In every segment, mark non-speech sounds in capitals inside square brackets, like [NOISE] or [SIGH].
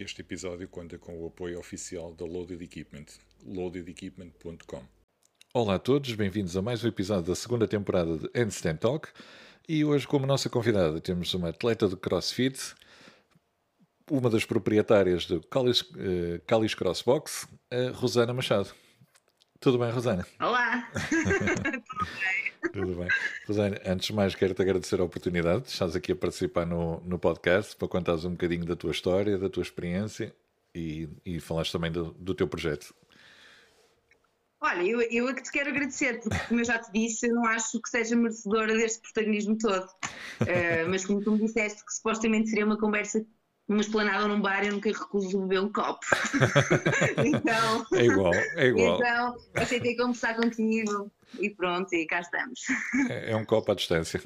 Este episódio conta com o apoio oficial da Loaded Equipment, loadedequipment.com. Olá a todos, bem-vindos a mais um episódio da segunda temporada de Handstand Talk. E hoje, como nossa convidada, temos uma atleta de CrossFit, uma das proprietárias do Calis, uh, Calis Crossbox, a Rosana Machado. Tudo bem, Rosana? Olá! [LAUGHS] Tudo bem. Rosana, antes de mais, quero-te agradecer a oportunidade de estares aqui a participar no, no podcast para contares um bocadinho da tua história, da tua experiência e, e falares também do, do teu projeto. Olha, eu, eu é que te quero agradecer, porque como eu já te disse, eu não acho que seja merecedora deste protagonismo todo. Uh, mas como tu me disseste que supostamente seria uma conversa numa esplanada ou num bar, eu nunca recuso beber um copo. [LAUGHS] então, é igual, é igual. Então, aceitei conversar contigo e pronto, e cá estamos. É, é um copo à distância.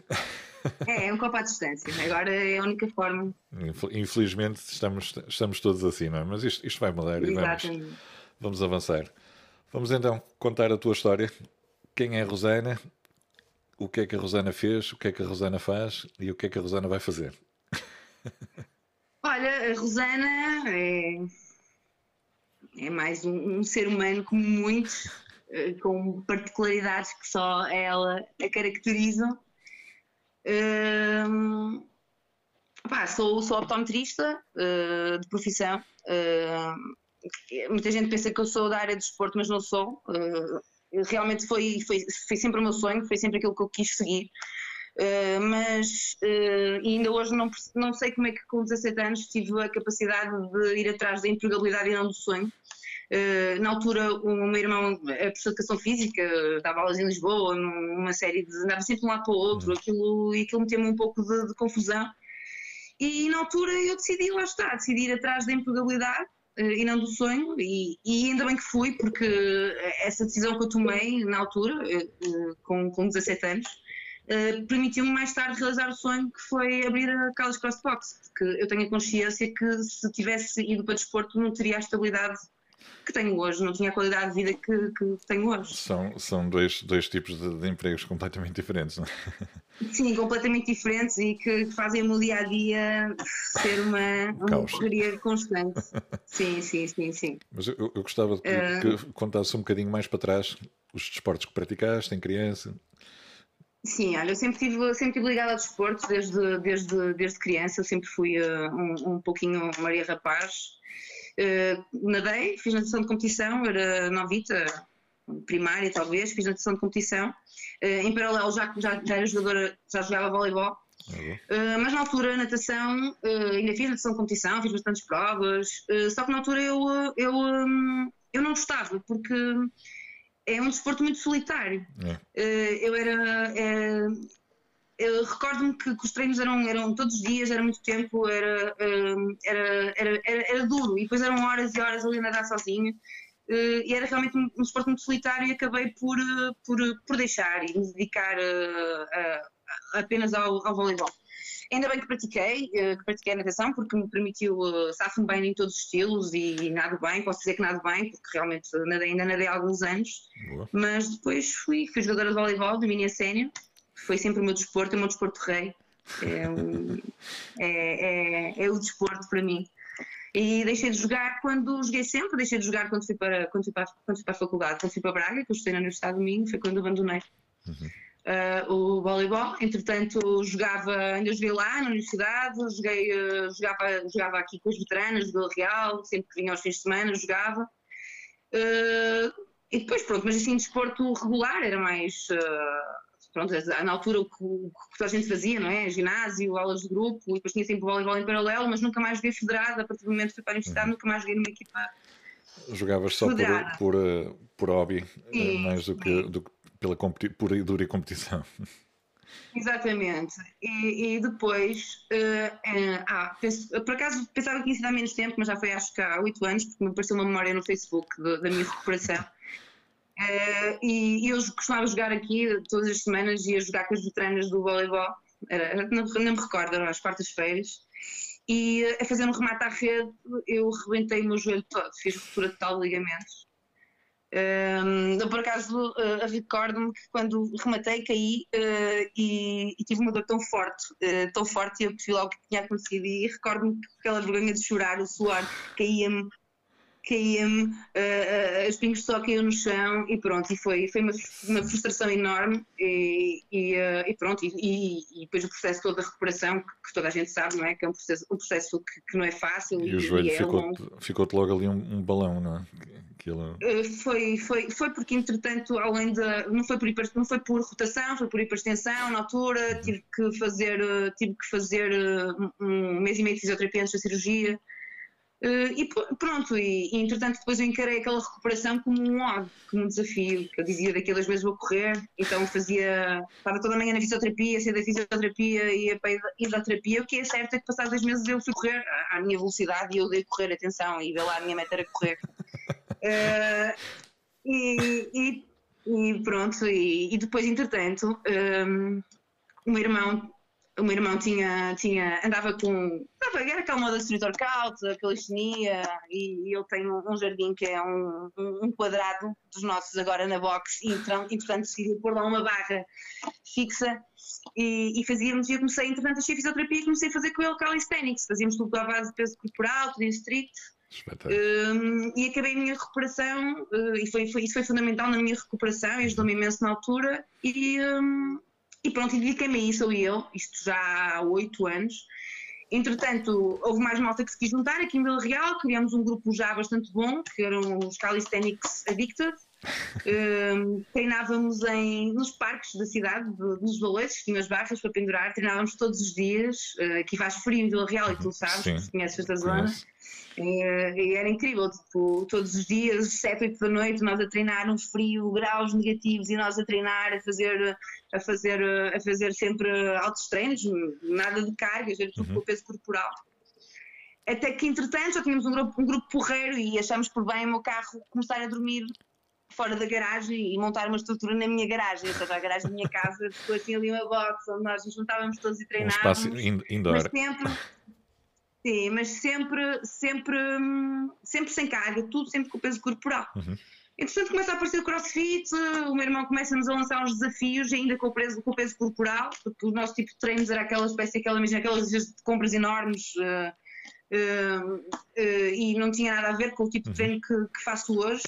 É, é um copo à distância. Agora é a única forma. Infelizmente estamos, estamos todos assim, não é? Mas isto, isto vai mudar Exatamente. e vamos, vamos avançar. Vamos então contar a tua história. Quem é a Rosana? O que é que a Rosana fez? O que é que a Rosana faz? E o que é que a Rosana vai fazer? Olha, a Rosana é, é mais um, um ser humano como muitos, com particularidades que só ela a caracterizam. Um, pá, sou, sou optometrista uh, de profissão. Uh, muita gente pensa que eu sou da área do desporto, mas não sou. Uh, realmente foi, foi, foi sempre o meu sonho, foi sempre aquilo que eu quis seguir. Mas ainda hoje não, não sei como é que com 17 anos tive a capacidade de ir atrás da empregabilidade e não do sonho. Uh, na altura, o meu irmão é professor de educação física, dava aulas em Lisboa, numa série de. andava sempre de um lado para o outro, uhum. aquilo, e aquilo meteu-me um pouco de, de confusão. E na altura eu decidi, lá está, decidi ir atrás da empregabilidade eh, e não do sonho, e, e, ainda bem que fui, porque essa decisão que eu tomei na altura, eh, eh, com, com 17 anos, permitiu-me mais tarde realizar o sonho que foi abrir a Caldas Crossbox, porque eu tenho a consciência que se tivesse ido para desporto não teria a estabilidade que tenho hoje, não tinha a qualidade de vida que, que tenho hoje. São, são dois, dois tipos de, de empregos completamente diferentes, não é? Sim, completamente diferentes e que fazem o meu dia a dia ser uma, uma correria constante. Sim, sim, sim, sim. Mas eu, eu gostava que, uh... que contasse um bocadinho mais para trás os desportos que praticaste em criança. Sim, olha, eu sempre estive sempre tive ligada ao desporto desde, desde, desde criança, eu sempre fui uh, um, um pouquinho Maria Rapaz. Uh, nadei, fiz natação de competição, era novita, primária talvez, fiz natação de competição. Uh, em paralelo já, já, já era jogadora, já jogava voleibol. Uh, mas na altura, natação, ainda fiz natação de competição, fiz bastantes provas, só que na altura eu, eu, um, eu não gostava, porque é um desporto muito solitário. É. eu era recordo-me que, que, os treinos eram, eram todos os dias, era muito tempo, era, hum, era, era, era, era duro, e depois eram horas e horas ali a nadar sozinha, eh, e era realmente um, um esporte muito solitário e acabei por, eh, por, por deixar e me dedicar eh, apenas ao, ao voleibol. Ainda bem que pratiquei, que pratiquei a natação, porque me permitiu, safo-me bem em todos os estilos e, nado bem, posso dizer que nado bem, porque realmente nadei, ainda nadei há alguns anos, Boa. mas depois fui, fui jogadora de voleibol, de mini sénior, foi sempre o meu desporto, é o meu desporto rei. É, um, é, é, é, o desporto para mim. E deixei de jogar quando joguei sempre, deixei de jogar quando fui para, quando fui para, quando fui para a faculdade, quando fui para Braga, que eu estudei na Universidade do Minho, foi quando abandonei uhum. uh, o voleibol. Entretanto, jogava, ainda joguei lá na Universidade, joguei, uh, jogava, jogava aqui com as veteranas do Real, sempre que vinha aos fins de semana, jogava. Uh, e depois, pronto, mas assim, desporto regular era mais pronto, na altura o que, o que toda a gente fazia, não é? Ginásio, aulas de grupo, e depois tinha sempre voleibol em paralelo, mas nunca mais joguei federado, a partir do momento que fui para a universidade, uhum. nunca mais joguei numa equipa Jogavas só por, por, eh, por hobby, eh, sim, mais do que, do que pela pura e dura competição. Exatamente. E, e depois, uh, uh, ah, penso, por acaso pensava que ia dar menos tempo, mas já foi acho que há oito anos, porque me apareceu uma memória no Facebook de, da minha recuperação. Uh, e, eu costumava jogar aqui todas as semanas, ia jogar com as veteranas do voleibol, era, não, não me recordo, eram às quartas-feiras, e uh, a fazer um remate à rede eu rebentei o meu joelho todo, fiz ruptura total de ligamentos. Um, por acaso uh, recordo-me que quando rematei caí uh, e, e, tive uma dor tão forte, uh, tão forte e eu percebi logo o que tinha acontecido e recordo-me que aquela vergonha de chorar, o suor caía-me caía-me, uh, os pingos só caíam no chão e pronto, e foi, foi uma, uma frustração enorme e, e, uh, e pronto, e, e, depois o processo todo da recuperação, que, que, toda a gente sabe, não é? Que é um processo, um processo que, que não é fácil. E, o joelho é ficou-te ficou logo ali um, um, balão, não é? Aquilo... Uh, foi, foi, foi porque entretanto, além da, não foi por, não foi por rotação, foi por hipertensão na altura, tive que fazer, tive que fazer um mês e meio de fisioterapia antes da cirurgia, e pronto, e, e, entretanto depois eu encarei aquela recuperação como um como um desafio, que eu dizia daquelas vezes vou correr, então fazia, estava toda a manhã na fisioterapia, saía da fisioterapia e ia para a isoterapia, o que é certo é que passados dois meses eu fui correr à, minha velocidade e eu dei correr, atenção, e lá a minha meta era correr. Uh, [LAUGHS] e, e, e, pronto, e, depois entretanto um, ehm, o meu irmão o meu irmão tinha, tinha, andava com. Era aquela moda street workout, a calistenia, e, e eu tenho um jardim que é um, um, quadrado dos nossos agora na box, e, então, e portanto decidi pôr lá uma barra fixa e, e fazíamos. E eu comecei, entretanto, a fisioterapia e comecei a fazer com ele calisthenics, fazíamos tudo à base de peso corporal, tudo em strict. Um, e acabei a minha recuperação, uh, e foi, foi, isso foi fundamental na minha recuperação, e ajudou-me imenso na altura. E, um, e pronto, dediquei-me a isso, eu, isto já há oito anos. Entretanto, houve mais malta que se quis juntar aqui em Vila Real, criamos um grupo já bastante bom, que eram os Calisthenics Addicted. Treinávamos em, nos parques da cidade, de, nos valores, tinha as barras para pendurar, treinávamos todos os dias. Uh, aqui faz frio em Vila Real e tu sabes, Sim. conheces esta zona. E, era incrível, tipo, todos os dias, 7, 8 da noite, nós a treinar um frio, graus negativos e nós a treinar, a fazer, a fazer, a fazer sempre altos treinos, nada de cargas, era tudo uhum. com o peso corporal. Até que, entretanto, já tínhamos um grupo, um grupo porreiro e achamos por bem o meu carro começar a dormir fora da garagem e montar uma estrutura na minha garagem, ou seja, a garagem da minha casa, depois tinha ali uma box onde nós nos juntávamos todos e treinávamos. Um espaço indoor. Mas sempre, Sim, mas sempre, sempre, sempre sem carga, tudo sempre com o peso corporal. Uhum. Entretanto, começa a aparecer o crossfit, o meu irmão começa-nos a lançar uns desafios, ainda com o, peso, com o peso corporal, porque o nosso tipo de treinos era aquela espécie, aquela, aquelas de compras enormes uh, uh, uh, e não tinha nada a ver com o tipo de uhum. treino que, que faço hoje.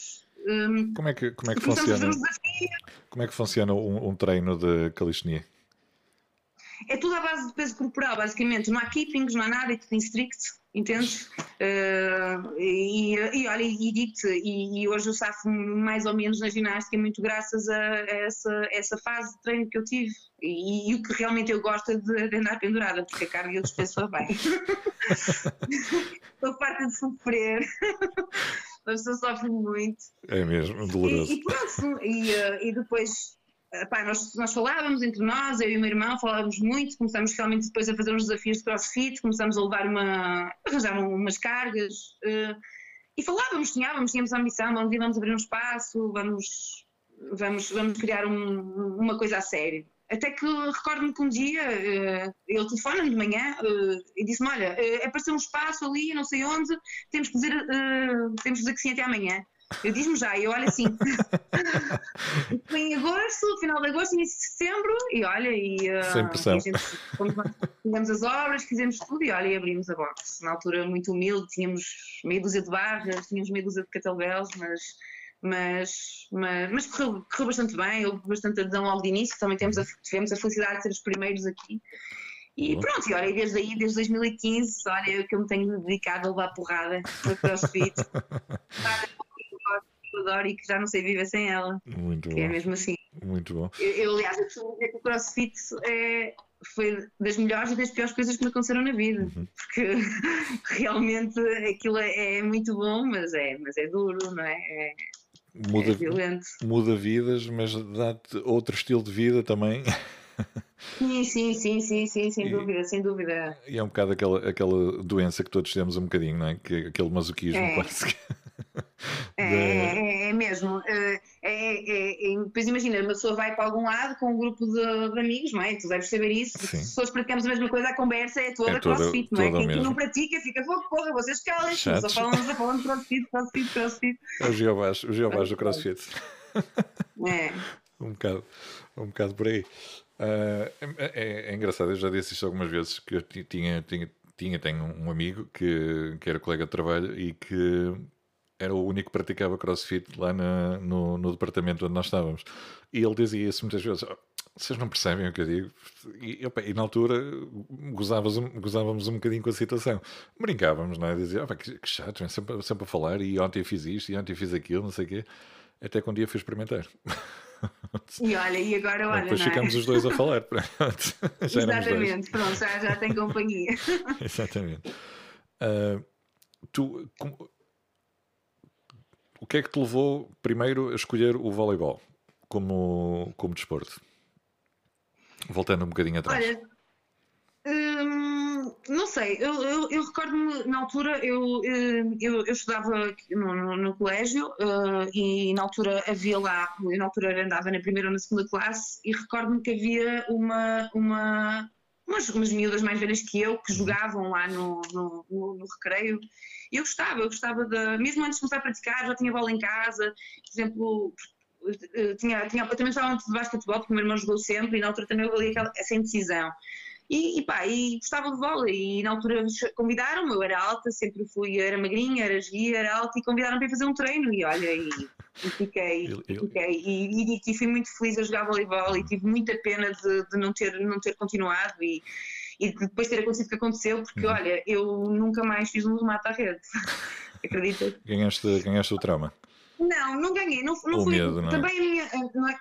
Um, como é que, como é que funciona? Como é que funciona um, um treino de calistenia? é tudo à base de peso corporal, basicamente. Não há keepings, não há nada, é tudo em strict, entendes? Uh, e, e olha, e digo-te, e, e, hoje eu safo mais ou menos na ginástica muito graças a, essa, essa fase de treino que eu tive. E, e, o que realmente eu gosto é de, de andar pendurada, porque a carga eu despeço bem. [LAUGHS] Estou farta de sofrer. A pessoa sofre muito. É mesmo, doloroso. E, e pronto, e, uh, e depois Pá, nós, nós, falávamos entre nós, eu e o meu irmão, falávamos muito, começámos realmente depois a fazer uns desafios de crossfit, começámos a levar uma, a arranjar umas cargas uh, e falávamos, sonhávamos, tínhamos a ambição, vamos, vamos abrir um espaço, vamos, vamos, vamos criar um, uma coisa a sério. Até que recordo-me que um dia uh, ele telefona-me de manhã uh, e disse-me: Olha, uh, apareceu um espaço ali, não sei onde, temos que dizer, temos que dizer que sim até amanhã. Eu diz-me já, e eu olho assim. [LAUGHS] foi em agosto, final de agosto, início de setembro, e olha, e. Uh, Sem pressão. fizemos as obras, fizemos tudo, e olha, e abrimos a box. Na altura, muito humilde, tínhamos meia dúzia de barras, tínhamos meia dúzia de catelbelos, mas. Mas, mas, mas correu, correu bastante bem, houve bastante adesão logo de início, também temos a, tivemos a felicidade de ser os primeiros aqui. E pronto, e olha, desde aí, desde 2015, olha, eu que eu me tenho dedicado a levar porrada para CrossFit. [LAUGHS] adoro e que já não sei viver sem ela. Muito que bom. É mesmo assim. Muito bom. Eu, eu aliás, eu costumo dizer que o CrossFit é, foi das melhores e das piores coisas que me aconteceram na vida, uhum. porque [LAUGHS] realmente aquilo é, é, muito bom, mas é, mas é duro, não é? é muda, é violento. Muda vidas, mas dá-te outro estilo de vida também. Sim, sim, sim, sim, sim, sem e, dúvida, sem dúvida. E é um bocado aquela, aquela doença que todos temos um bocadinho, não é? Que, aquele masoquismo é. quase. [LAUGHS] É, é, é, mesmo. É, é, é, depois imagina, uma pessoa vai para algum lado com um grupo de, de amigos, não é? Tu deves saber isso. Sim. Se pessoas praticamos a mesma coisa, a conversa é toda, é toda crossfit, não é? Quem mesmo. não pratica fica, porra, vocês calem-se, só falam, só falam de crossfit, crossfit, crossfit. É o Geobás, o Geobás do crossfit. É. [LAUGHS] um, bocado, um bocado por aí. Uh, é, é, engraçado, eu já disse isto algumas vezes que eu tinha, tinha, tinha tenho um amigo que, que era colega de trabalho e que era o único que praticava crossfit lá na, no, no departamento onde nós estávamos. E ele dizia isso muitas vezes: oh, vocês não percebem o que eu digo? E, opa, e na altura gozávamos, gozávamos um bocadinho com a situação. Brincávamos, não é? Dizia: oh, que, que chato, é sempre, sempre a falar. E ontem fiz isto, e ontem fiz aquilo, não sei o quê. Até que um dia fui experimentar. [LAUGHS] E olha, e agora olha. Depois ficamos é? os dois a falar. [LAUGHS] Exatamente, pronto, já, já tem companhia. [LAUGHS] Exatamente. Uh, tu, como, o que é que te levou primeiro a escolher o voleibol como, como desporto? Voltando um bocadinho atrás. Olha, hum, não sei, eu, eu, eu recordo-me na altura, eu, hum, eu, eu estudava no, no, no colégio uh, e na altura havia lá, eu na altura andava na primeira ou na segunda classe e recordo-me que havia uma, uma, umas, umas miúdas mais velhas que eu que jogavam lá no, no, no, no recreio eu gostava, eu gostava de, mesmo antes de começar a praticar, já tinha bola em casa, por exemplo, eh, tinha, tinha, eu também gostava muito de basquetebol, porque o meu irmão jogou sempre e na altura também eu valia aquela, essa indecisão. E, e pá, e gostava de vôlei, e na altura convidaram-me, eu era alta, sempre fui, era magrinha, era gia, era alta, e convidaram-me para fazer um treino, e olha, e, e fiquei, eu, eu... fiquei e, e, fui muito feliz a jogar voleibol, e tive muita pena de, de não, ter, não ter continuado, e, e depois ter acontecido o que aconteceu, porque uhum. olha, eu nunca mais fiz um remate à rede. [LAUGHS] Acredita? Ganhaste, ganhaste o trauma. Não, não ganhei. Não, não fui, medo, não é? também minha,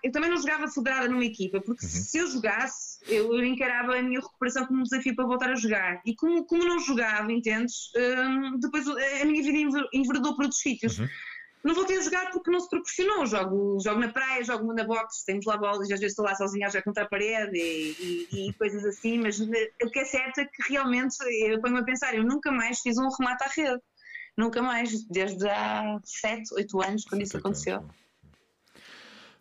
eu também não jogava federada numa equipa, porque uhum. se eu jogasse, eu encarava a minha recuperação como um desafio para voltar a jogar. E como, como não jogava, entendes? Hum, depois a minha vida enverdou para outros sítios. Uhum não voltei a jogar porque não se proporcionou. Jogo, jogo na praia, jogo na boxe, temos lá bolas e às vezes estou lá sozinha a jogar contra a parede e, e, e [LAUGHS] coisas assim, mas o que é certo é que realmente eu ponho-me a pensar, eu nunca mais fiz um remate à rede. Nunca mais, desde há 7, 8 anos, quando isso aconteceu.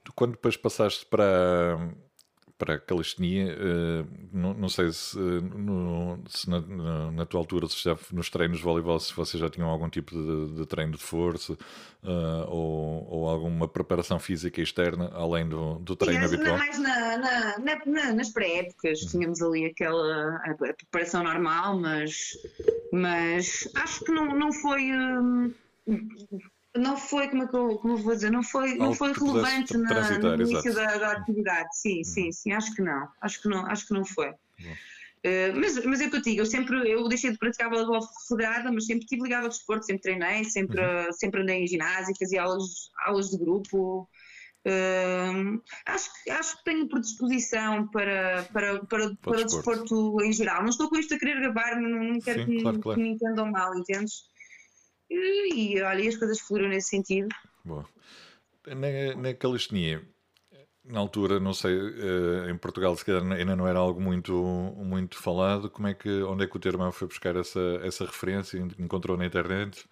Tu, quando depois passaste para, para a calistenia, uh, não, não, sei se, no, se na, na, na, tua altura, se já nos treinos de voleibol, se vocês já tinham algum tipo de, de treino de força uh, ou, ou, alguma preparação física externa além do, do treino Sim, habitual? mais na, nas pré-épocas, uhum. tínhamos ali aquela a, a preparação normal, mas, mas acho que não, não foi. Hum, não foi, como é que eu, como eu vou dizer, não foi, não foi relevante na, no início da, da, atividade. Sim, hum. sim, sim, acho que não. Acho que não, acho que não foi. Uh, mas, mas é o que eu digo, eu sempre eu deixei de praticar voleibol federada, mas sempre estive ligado ao desporto, sempre treinei, sempre, uhum. sempre andei em ginásio, fazia aulas, aulas de grupo. Uh, acho, acho que tenho predisposição para, para, para, para, o desporto em geral. Não estou com isto a querer gabar-me, não quero Sim, que, claro, claro. que me entendam mal, entendes? E, olha, as coisas fluíram nesse sentido. Boa. Na, na calistenia, na altura, não sei, eh, em Portugal se calhar ainda não era algo muito, muito falado. Como é que, onde é que o teu irmão foi buscar essa, essa referência? Encontrou na internet?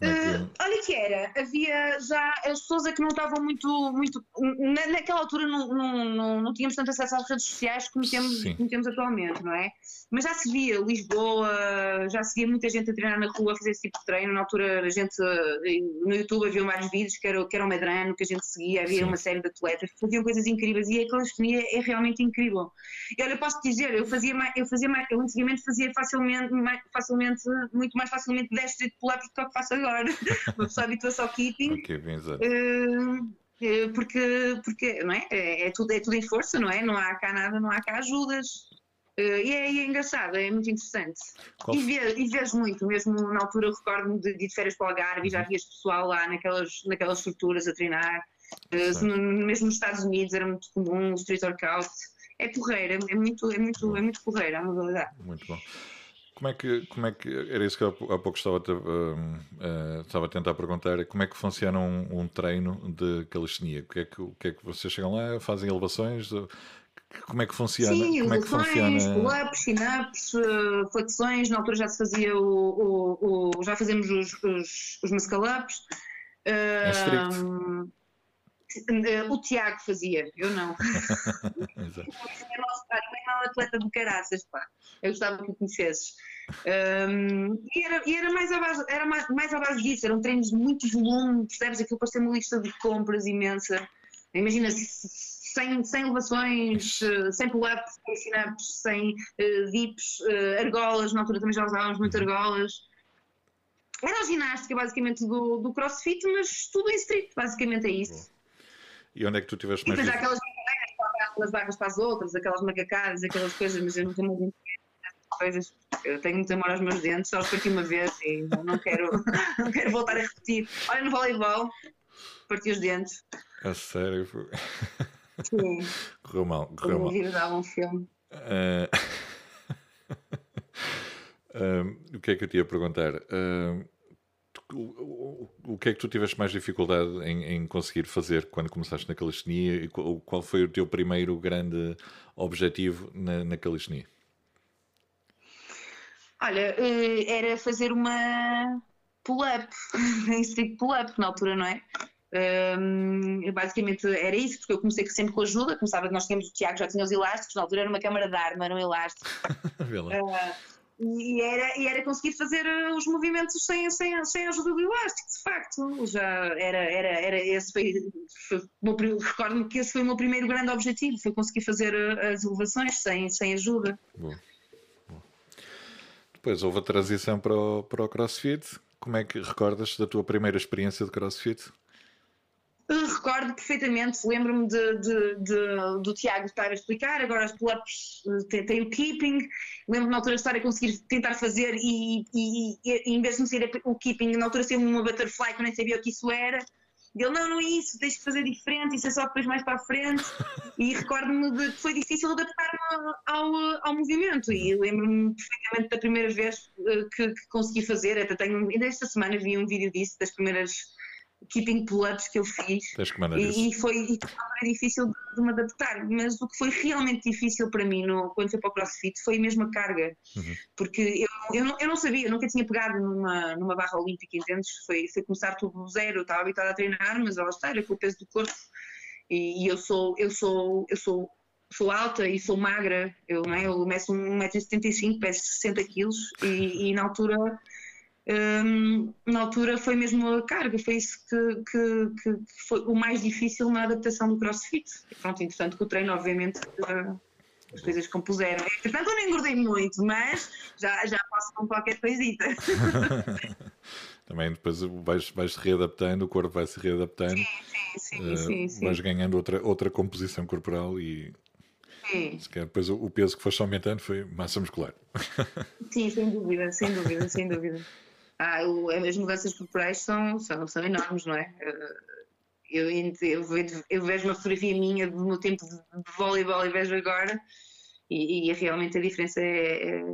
É que... Uh, olha que era, havia já as pessoas é que não estavam muito, muito na, naquela altura não, não, não, não, tínhamos tanto acesso às redes sociais como temos, como temos atualmente, não é? Mas já se via Lisboa, já se via muita gente a treinar na rua, a fazer esse tipo de treino. Na altura a gente no YouTube havia vários vídeos que era, que era o Medrano que a gente seguia, havia Sim. uma série de atletas que faziam coisas incríveis e a calistenia é realmente incrível. E olha, eu posso te dizer, eu fazia mais, eu fazia mais, eu antigamente fazia facilmente, mais, facilmente muito mais facilmente 10 de pular do que faço agora. [LAUGHS] Uma pessoa habitua-se ao keeping. Okay, bem uh, porque, porque não é? É, é, tudo, é tudo em força, não é? Não há cá nada, não há cá ajudas. Uh, e, é, é, engraçado, é muito interessante. Qual? E, ve, e vejo muito, mesmo na altura recordo-me de, de, férias para o Algarve e já uhum. vias pessoal lá naquelas, naquelas estruturas a treinar. Uh, mesmo nos Estados Unidos era muito comum o street workout. É porreira, é muito, é muito, é muito porreira a modalidade. Muito bom. Como é que, como é que era isso que eu há pouco estava a, uh, estava a tentar perguntar, como é que funciona um, um, treino de calistenia? O que, é que, o que é que vocês chegam lá, fazem elevações? Como é que funciona? Sim, como é que funciona? pull-ups, chin-ups, uh, flexões, na altura já se fazia o, o, o já fazemos os, os, os muscle-ups. Uh, é. O Tiago fazia, eu não. [LAUGHS] Exato. é um atleta de caraças, pá. Eu gostava que o conhecesses. Um, e era, e era, mais à base, era mais, mais à base disso, eram treinos de muito volume, percebes? Aquilo para ser uma lista de compras imensa. Imagina, sem, sem elevações, sem pull-ups, sem sin-ups, sem uh, dips, uh, argolas, na altura também já usávamos muito uhum. argolas. Era a ginástica basicamente do, do crossfit, mas tudo em street, basicamente é isso. E onde é que tu tiveste mais... E depois aquelas aquelas barras para as outras, aquelas macacadas, aquelas coisas, mas eu nunca me coisas. Eu tenho muito amor aos meus dentes, só os parti uma vez e não quero, [LAUGHS] não quero voltar a repetir. Olha no voleibol, parti os dentes. A sério? Sim. [LAUGHS] Correu mal, correu mal. Dar um filme. Uh... uh, [LAUGHS] o que é que eu te ia perguntar? Uh, o, o, que é que tu tiveste mais dificuldade em, em, conseguir fazer quando começaste na calistenia e qual, qual foi o teu primeiro grande objetivo na, na calistenia? Olha, eh, era fazer uma pull-up, [LAUGHS] em street pull-up na altura, não é? Um, basicamente era isso, porque eu comecei sempre com ajuda, começava, nós tínhamos o Tiago, já tinha os elásticos, na altura era uma câmara de arma, era um elástico. [LAUGHS] uh, e, era, e era conseguir fazer eh, os movimentos sem, sem, sem a ajuda do elástico, de facto. Já era, era, era esse foi, foi recordo-me que esse foi o meu primeiro grande objetivo, foi conseguir fazer as elevações sem, sem ajuda. Bom. Depois houve a transição para o, para o CrossFit. Como é que recordas da tua primeira experiência de CrossFit? Recordo perfeitamente, lembro-me de, de, de, do Tiago estar a explicar, agora os pull-ups eh, têm o keeping, lembro-me na altura de estar a conseguir tentar fazer e, e, e, em vez de não ser o keeping, na altura ser uma butterfly que eu nem sabia o que isso era, ele, não, não é isso, tens que fazer diferente, isso é só depois mais para a frente. E recordo-me de que foi difícil adaptar-me ao, ao movimento. E lembro-me perfeitamente da primeira vez eh, que, que consegui fazer. Até tenho, ainda esta semana vi um vídeo disso, das primeiras keeping pull-ups que eu fiz. E, foi, e foi difícil de, de, me adaptar, mas o que foi realmente difícil para mim no, quando fui para o CrossFit foi mesmo a carga, uhum. porque eu, eu, não, eu não sabia, eu nunca tinha pegado numa, numa barra olímpica, entendes? Foi, foi começar tudo zero, eu estava habituada a treinar, mas ela está, era com o peso do corpo, e, e, eu sou, eu sou, eu sou sou alta e sou magra, eu, não é? eu meço 1,75m, peso 60 kg e, e na altura um, na altura foi mesmo a carga, foi isso que, que, que, foi o mais difícil na adaptação do crossfit. Pronto, entretanto, que o treino, obviamente, as coisas compuseram. Entretanto, eu não engordei muito, mas já, já passo com qualquer coisita. [LAUGHS] Também depois vais, vais se readaptando, o corpo vai se readaptando, sim, sim, sim, uh, sim, sim. vais ganhando outra, outra composição corporal e sim. se calhar depois o, o peso que foste aumentando foi massa muscular. Sim, sem dúvida, sem dúvida, sem dúvida [LAUGHS] ah, o, as mudanças corporais são, são, são enormes, não é? Eh, eu, eu, vejo, eu vejo uma fotografia minha do meu tempo de, de voleibol e vejo agora e, e, realmente a diferença é, é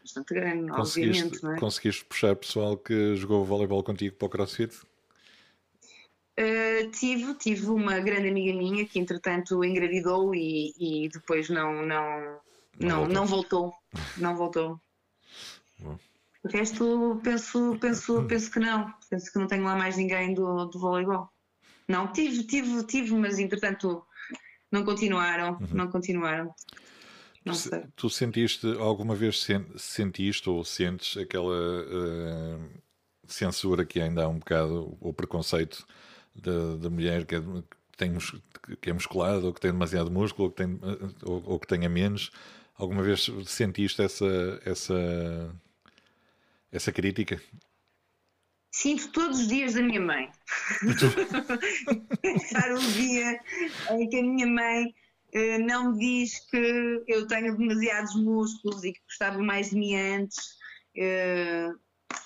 bastante grande, conseguiste, obviamente. Não é? Conseguiste puxar pessoal que jogou voleibol contigo para o CrossFit? Uh, tive, tive uma grande amiga minha que entretanto engravidou e, e depois não, não, não, não, voltou. Não voltou. Não voltou. O resto penso, penso, [LAUGHS] penso que não. Penso que não tenho lá mais ninguém do, do voleibol. Não, tive, tive, tive, mas entretanto não continuaram, uhum. não continuaram. Não tu, sei. tu sentiste, alguma vez sentiste ou sentes aquela uh, censura que ainda há um bocado, o preconceito da, da mulher que é, tem, que é musculada ou que tem demasiado músculo ou que, tem, ou, ou que tenha menos? Alguma vez sentiste essa, essa essa crítica? Sinto todos os dias da minha mãe. Pensar [LAUGHS] um dia em que a minha mãe uh, não me diz que eu tenho demasiados músculos e que gostava mais de mim antes. Uh,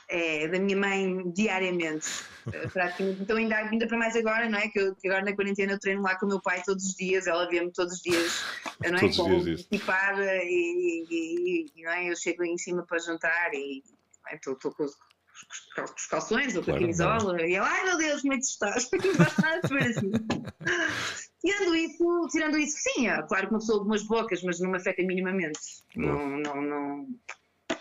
é, da minha mãe diariamente, praticamente. Então, ainda, ainda para mais agora, não é? Que, eu, que, agora na quarentena eu treino lá com o meu pai todos os dias, ela vê-me todos os dias, não é? Todos com equipada e, e, e, não é? eu chego em cima para jantar e Estou é? com os, com os calções ou com claro, a camisola e ela, ai meu Deus, como é que estás? assim. [LAUGHS] tirando isso, tirando isso, sim, é, claro que uma pessoa de umas bocas, mas não me afeta minimamente. Não, não, não,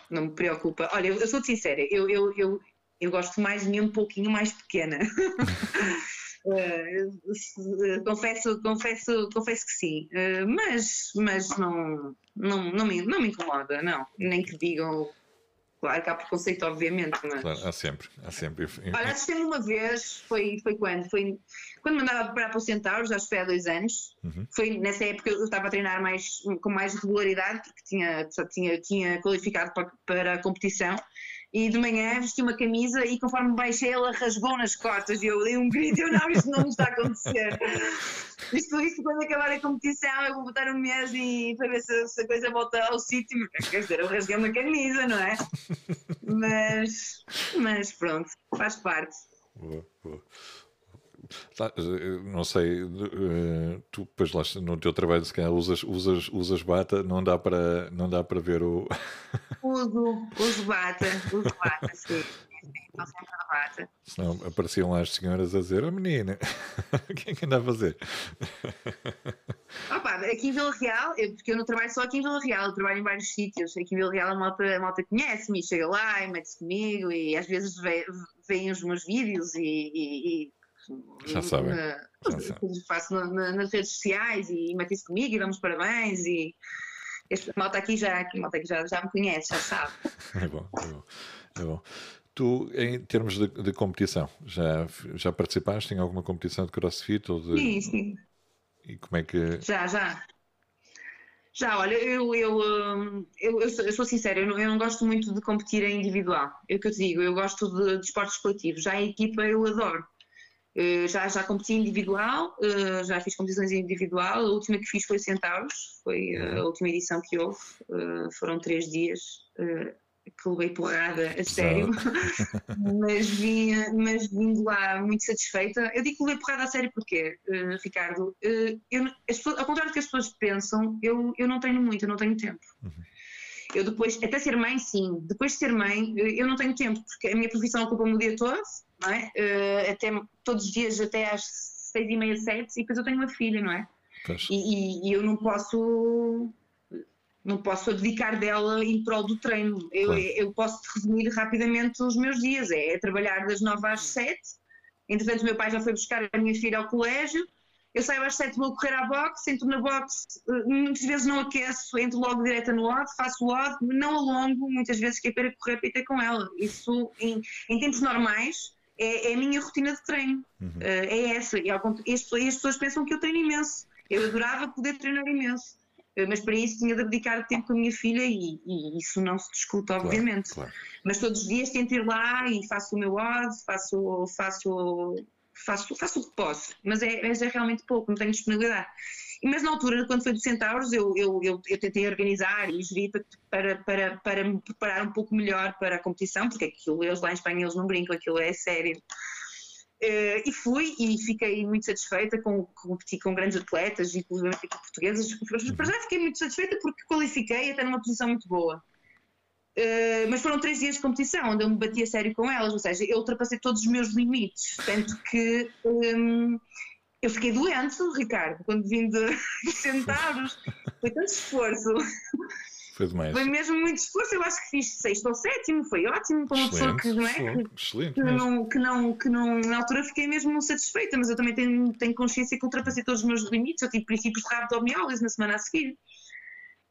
não me preocupa. Olha, eu, eu sou sincera, eu, eu, eu, eu gosto mais de mim um pouquinho mais pequena. Uh, [LAUGHS] confesso, confesso, confesso que sim, uh, mas, mas não, não, não, me, não me incomoda, não. Nem que digam Claro que há preconceito, obviamente, mas. Claro, há sempre, há sempre. Olha, assistei uma vez, foi, foi quando? Foi quando me andava para, o Centauros, acho que foi há dois anos. Uhum. Foi nessa época eu estava a treinar mais, com mais regularidade, porque tinha, tinha, tinha qualificado para, para a competição e de manhã vesti uma camisa e conforme baixei ela rasgou nas costas e eu dei um grito eu não, isto não me está a acontecer. Isto, isto quando acabar a competição eu vou botar um mês e para ver se, se a coisa volta ao sítio, quer dizer, eu rasguei uma camisa, não é? Mas, mas pronto, faz parte. Boa, boa. Tá, eh, não sei, eh, tu depois lá no teu trabalho se calhar usas, usas, usas bata, não dá para, não dá para ver o. [LAUGHS] Uso, uso bata, uso bata, sim. Estou sempre de bata. Senão apareciam lá as senhoras a dizer, oh menina, [LAUGHS] o que é que anda a fazer? Opa, aqui em Vila Real, eu, porque eu não trabalho só aqui em Vila Real, eu trabalho em vários sítios. Aqui em Vila Real a malta, a malta conhece-me e chega lá e mete-se comigo e às vezes veem os meus vídeos e, e, e já sabem. Faço na, na, nas redes sociais e isso comigo e damos parabéns e este malta aqui já, aqui, malta aqui já, já me conhece, já sabe. [LAUGHS] é bom, é bom. É bom. Tu, em termos de, de, competição, já, já participaste em alguma competição de crossfit? Ou de... Sim, sim. E como é que. Já, já. Já, olha, eu, eu, hum, eu, eu, sou, eu sou sincera, eu não, eu não, gosto muito de competir em individual. É o que eu te digo, eu gosto de, de esportes coletivos. Já a equipa eu adoro. Uh, já, já competi individual, uh, já fiz competições individual. A última que fiz foi Centauros, foi uh, a última edição que houve. foram três dias que levei porrada a sério, [LAUGHS] mas, vim, mas vim lá muito satisfeita. Eu digo que levei porrada a sério porque, Ricardo, eu, pessoas, ao contrário do que as pessoas pensam, eu, eu não tenho muito, eu não tenho tempo. Uhum. Eu depois, até ser mãe, sim. Depois de ser mãe, eu não tenho tempo, porque a minha profissão ocupa-me o dia todo, não é? Uh, até, todos os dias até às seis e meia, sete, e depois eu tenho uma filha, não é? E, e, e, eu não posso não posso abdicar dela em prol do treino. Eu, claro. eu posso resumir rapidamente os meus dias. É, é trabalhar das nove às sete. Entretanto, meu pai já foi buscar a minha filha ao colégio eu saio às 7, vou correr à boxe, entro na boxe, eh, muitas vezes não aqueço, entro logo direto no odd, faço o odd, não alongo, muitas vezes que é para correr ter com ela. Isso, em, em tempos normais, é, é, a minha rotina de treino. Uhum. Uh, é essa. E, as, as pessoas pensam que eu treino imenso. Eu adorava poder treinar imenso. Uh, mas para isso tinha de abdicar tempo com a minha filha e, e isso não se discute, obviamente. Claro, claro. Mas todos os dias tento ir lá e faço o meu odd, faço, faço faço, faço o que posso, mas é, mas é realmente pouco, não tenho disponibilidade. Mas na altura, quando foi do Centauros, eu, eu, eu, eu tentei organizar e gerir para, para, para me preparar um pouco melhor para a competição, porque aquilo, eles lá em Espanha, eles não brincam, aquilo é sério. Uh, e fui e fiquei muito satisfeita com competi com grandes atletas, inclusive portuguesas. Para já fiquei muito satisfeita porque qualifiquei até numa posição muito boa. Uh, mas foram três dias de competição onde eu me bati a sério com elas, ou seja, eu ultrapassei todos os meus limites, tanto que um, eu fiquei doente, Ricardo, quando vim de, [LAUGHS] de Centauros, foi tanto esforço. Foi demais. Foi mesmo muito esforço, eu acho que fiz sexto ou sétimo, foi ótimo para uma pessoa que não é. Excelente, que, não, que, não, que não, na altura fiquei mesmo satisfeita, mas eu também tenho, tenho consciência que ultrapassei todos os meus limites, eu tive princípios de rabdomiólise na semana a seguir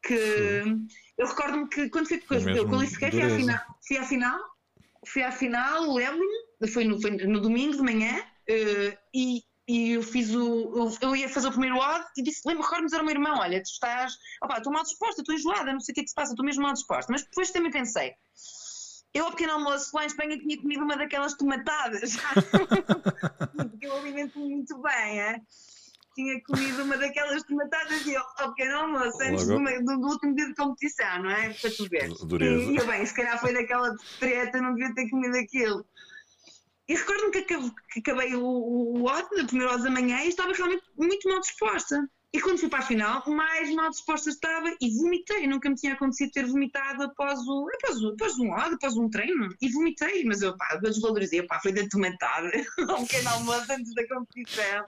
que Sim. eu recordo-me que quando fui, é eu qualifiquei, fui à, final, fui à final, fui à final, lembro-me, foi no, foi no domingo de manhã uh, e, e eu fiz o. Eu, ia fazer o primeiro odd e disse: lembro, recordo-me dizer ao meu irmão: olha, tu estás. Opá, estou mal disposta, estou enjoada, não sei o que é que se passa, estou mesmo mal disposta. Mas depois também pensei: eu ao pequeno almoço lá em Espanha tinha comido uma daquelas tomatadas, [LAUGHS] porque eu alimento-me muito bem, é? tinha comido uma daquelas tomatadas e eu, ao pequeno almoço, antes do, do, último dia de competição, não é? Para tu ver. E, e eu, bem, se calhar foi daquela treta, não devia ter comido aquilo. E recordo-me que, acabei o, o, o na primeira hora da manhã, e estava realmente muito mal disposta. E quando fui para a final, mais mal disposta estava e vomitei. Nunca me tinha acontecido ter vomitado após, o, após, o, após um lado, após um treino. E vomitei, mas eu, pá, eu desvalorizei. Pá, foi de tomatada, [LAUGHS] um pequeno almoço antes da competição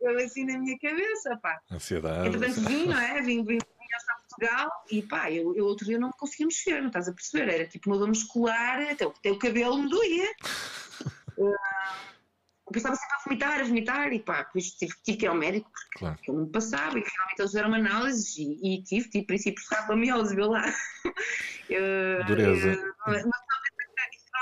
eu assim na minha cabeça, pá. Ansiedade. Entretanto vim, não é? Vim, vim, vim a Portugal e pá, eu, eu outro dia não conseguia mexer, não estás a perceber? Era tipo uma dor muscular, até, até o cabelo me doía. Uh, eu pensava sempre a vomitar, a vomitar, e pá, depois tive, tive que ir ao médico porque claro. eu não passava, e realmente eles fizeram uma análise e, e tive, tive princípios de rabamiose, vê lá. [LAUGHS] Dureza. mas não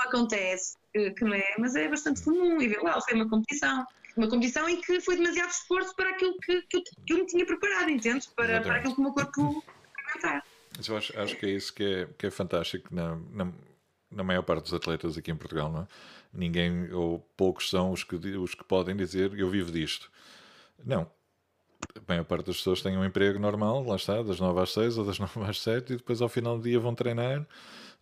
acontece, que não é, mas é bastante comum, e vê lá, foi uma competição. Uma competição em que foi demasiado esforço para aquilo que, que, eu, que eu me tinha preparado, entende? Para, para aquilo que o meu corpo aguentar. Eu acho, acho que é isso que é, que é fantástico na, na, na maior parte dos atletas aqui em Portugal, não é? Ninguém, ou poucos são os que, os que podem dizer eu vivo disto. Não. A maior parte das pessoas tem um emprego normal, lá está, das 9 às 6 ou das [LAUGHS] 9 às 7 e depois ao final do dia vão treinar.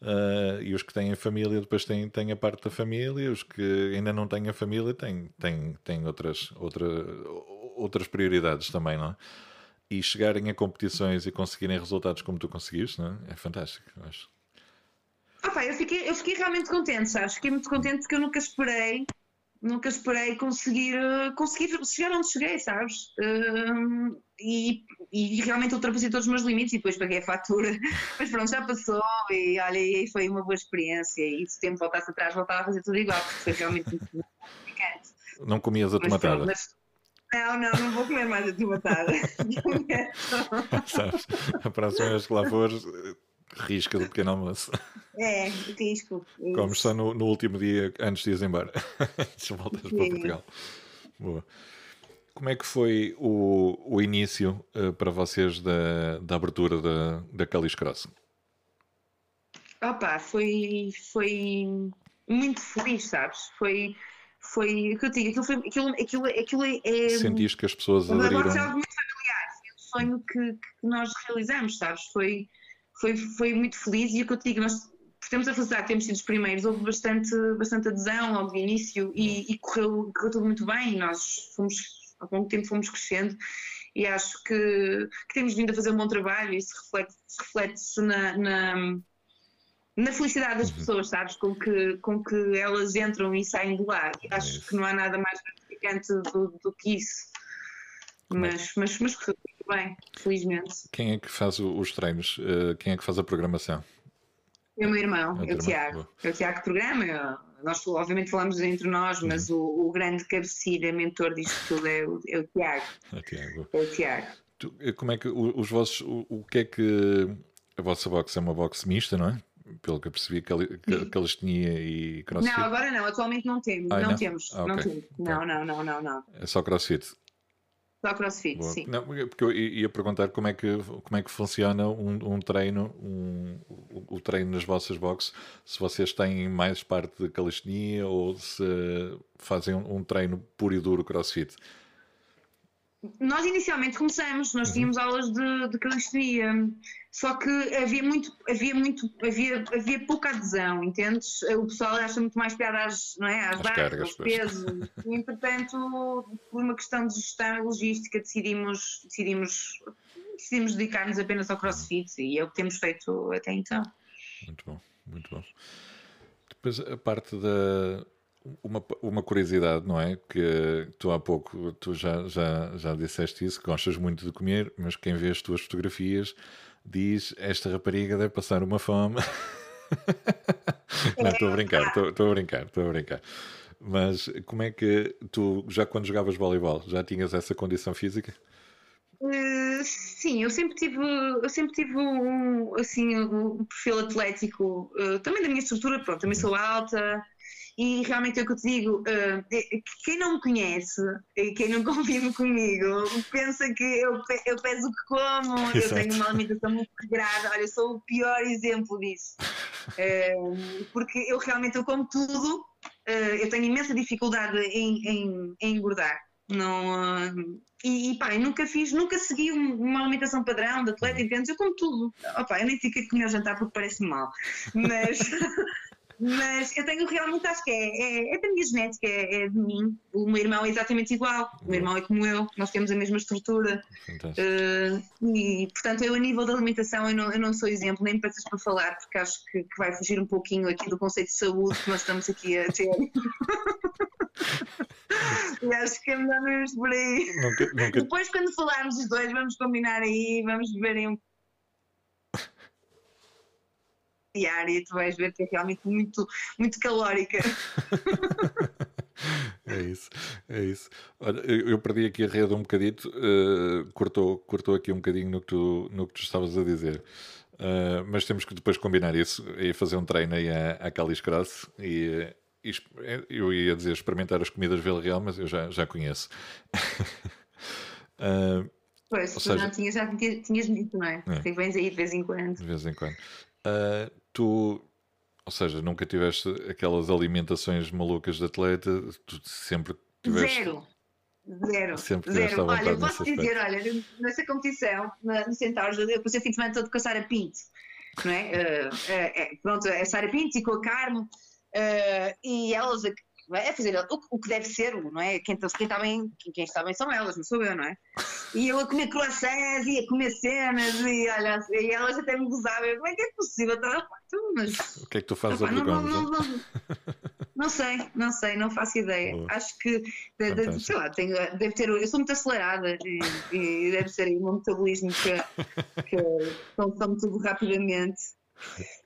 Uh, e os que têm família depois têm, têm a parte da família, os que ainda não têm a família têm, têm, têm outras, outra, outras prioridades também, não é? E chegarem a competições e conseguirem resultados como tu conseguiste, não é? É fantástico, acho. Ah, pá, eu, fiquei, eu fiquei realmente contente, sabes? Fiquei muito contente porque eu nunca esperei, nunca esperei conseguir, conseguir chegar onde cheguei, sabes? Uh, e, e, realmente ultrapassei todos os meus limites e depois paguei a fatura. [LAUGHS] Mas pronto, já passou e olha, e foi uma boa experiência. E se o tempo voltasse atrás, voltava a fazer tudo igual, porque foi realmente muito gratificante. Não comias a tomatada? Mas, não, não, não vou comer mais a tomatada. [LAUGHS] Sabes, a próxima vez que lá fores risca do pequeno almoço. É, risco. Comes só no, no, último dia antes de ir embora. [LAUGHS] antes voltas para Portugal. Boa. Como é que foi o, o início uh, para vocês da, da abertura da, da Calis Cross? Opa, foi, foi muito feliz, sabes? Foi, foi o que eu digo, aquilo, foi, aquilo, aquilo, aquilo é. Sentiste que as pessoas aderiram? Foi algo muito familiar, foi um sonho que, que nós realizamos, sabes? Foi, foi, foi muito feliz e o que eu te digo, nós temos a de termos sido os primeiros, houve bastante, bastante adesão logo do início e, e correu, correu tudo muito bem. Nós fomos, longo do tempo fomos crescendo e acho que, que temos vindo a fazer um bom trabalho e isso reflete-se reflete na, na, na, felicidade das uhum. pessoas, sabes? Com que, com que elas entram e saem do lar. É acho que não há nada mais gratificante do, do que isso. Mas, mas, mas correu bem, felizmente. Quem é que faz os treinos? Uh, quem é que faz a programação? É o meu irmão, é, é o Tiago. É o Tiago que programa. Nós, obviamente, falamos entre nós, mas uhum. o, o, grande cabecilha, mentor disto tudo é o, é o Tiago. É o Tiago. É o Tiago. Tu, eh, como é que os vossos. O, o, que é que. A vossa box é uma box mista, não é? Pelo que eu percebi, calistenia e crossfit. Não, agora não, atualmente não temos. Ah, não, não, temos. Ah, okay. não temos. Não, não, não, não, não. É só crossfit. Só crossfit, Boa. sim. Não, porque eu ia perguntar como é que, como é que funciona um, um treino, um, o, o, treino nas vossas boxes, se vocês têm mais parte de calistenia ou se fazem um, um treino puro e duro crossfit. Nós inicialmente começamos, nós uhum. tínhamos aulas de, de calistenia, só que havia muito, havia muito, havia, havia pouca adesão, entendes? O pessoal acha muito mais piada às, não é? às, às cargas, aos pesos. e, entretanto, por uma questão de gestão e logística, decidimos, decidimos, decidimos dedicar-nos apenas ao crossfit e é o que temos feito até então. Muito bom, muito bom. Depois a parte da uma, uma curiosidade, não é? Que tu há pouco tu já, já, já disseste isso, que gostas muito de comer, mas quem vê as tuas fotografias diz esta rapariga deve passar uma fome. [LAUGHS] não, estou a brincar, estou a brincar, estou a brincar. Mas como é que tu, já quando jogavas voleibol, já tinhas essa condição física? Uh, sim, eu sempre tive, eu sempre tive um, assim, um perfil atlético, uh, também da minha estrutura, pronto, também sou alta, e realmente é o que eu te digo, uh, quem não me conhece, quem não [LAUGHS] convive comigo, pensa que eu, eu peso o que como, Exato. eu tenho uma alimentação muito regrada. Olha, eu sou o pior exemplo disso. Uh, [LAUGHS] porque eu realmente eu como tudo, uh, eu tenho imensa dificuldade em, em, em engordar. Não, e, e pá, nunca fiz, nunca segui uma alimentação padrão de atleta, entendes? Eu como tudo. Opa, eu nem fiquei comer ao jantar porque parece mal. Mas [LAUGHS] Mas eu tenho realmente, acho que é, é, é da minha genética, é, é, de mim. O meu irmão é exatamente igual, o meu irmão é como eu, nós temos a mesma estrutura. Uh, e, portanto, eu, a nível da alimentação, eu não, eu não sou exemplo, nem peças para falar, porque acho que, que, vai fugir um pouquinho aqui do conceito de saúde que nós estamos aqui a ter. [LAUGHS] e acho que é melhor mesmo por aí. Nunca, nunca... Depois, quando falarmos os dois, vamos combinar aí, vamos beber um diária, tu vais ver que é realmente muito, muito calórica. [LAUGHS] é isso, é isso. Olha, eu perdi aqui a rede um bocadito, uh, cortou, cortou aqui um bocadinho no que tu, no que tu estavas a dizer. Uh, mas temos que depois combinar isso e fazer um treino aí à, à Calis Cross e, e, eu ia dizer experimentar as comidas Vila Real, mas eu já, já conheço. uh, [LAUGHS] pois, tu seja, não tinhas, já tinhas dito, não é? é. vens aí de vez em quando. De vez em quando. Uh, tu, ou seja, nunca tiveste aquelas alimentações malucas de atleta, tu sempre tiveste. Zero. Zero. Sempre Zero. Olha, eu posso dizer, olha, nessa competição, no Centauros, eu passei o fim de semana todo com a Sara Pinto, não é? Uh, uh, pronto, é Sara Pinto e com a Carmo, uh, e elas é fazer o, o, que deve ser, não é? Quem, quem, está bem, quem, está bem são elas, não sou eu, não é? E eu a comer croissants e a comer cenas e olha, e elas até me gozavam, como é que é possível? Mas, o que é que tu fazes opa, não, não, não, não, não sei, não sei, não faço ideia. Boa. Acho que, de, de, sei lá, tenho, deve ter, eu sou muito acelerada e, e deve ser o meu metabolismo que, que consome tudo rapidamente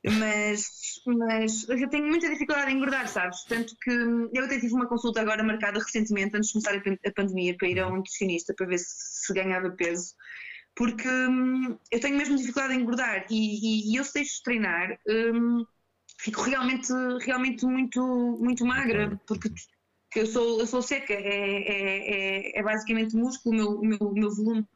mas, mas eu tenho muita dificuldade em engordar, sabes? Tanto que eu até tive uma consulta agora marcada recentemente, antes de começar a pandemia, para ir a um nutricionista para ver se, se ganhava peso, porque hum, eu tenho mesmo dificuldade em engordar e, e, e eu se deixo de treinar. Hum, fico realmente, realmente muito, muito magra, porque eu sou, eu sou seca, é, é, é, é basicamente músculo o meu, o meu, o meu volume.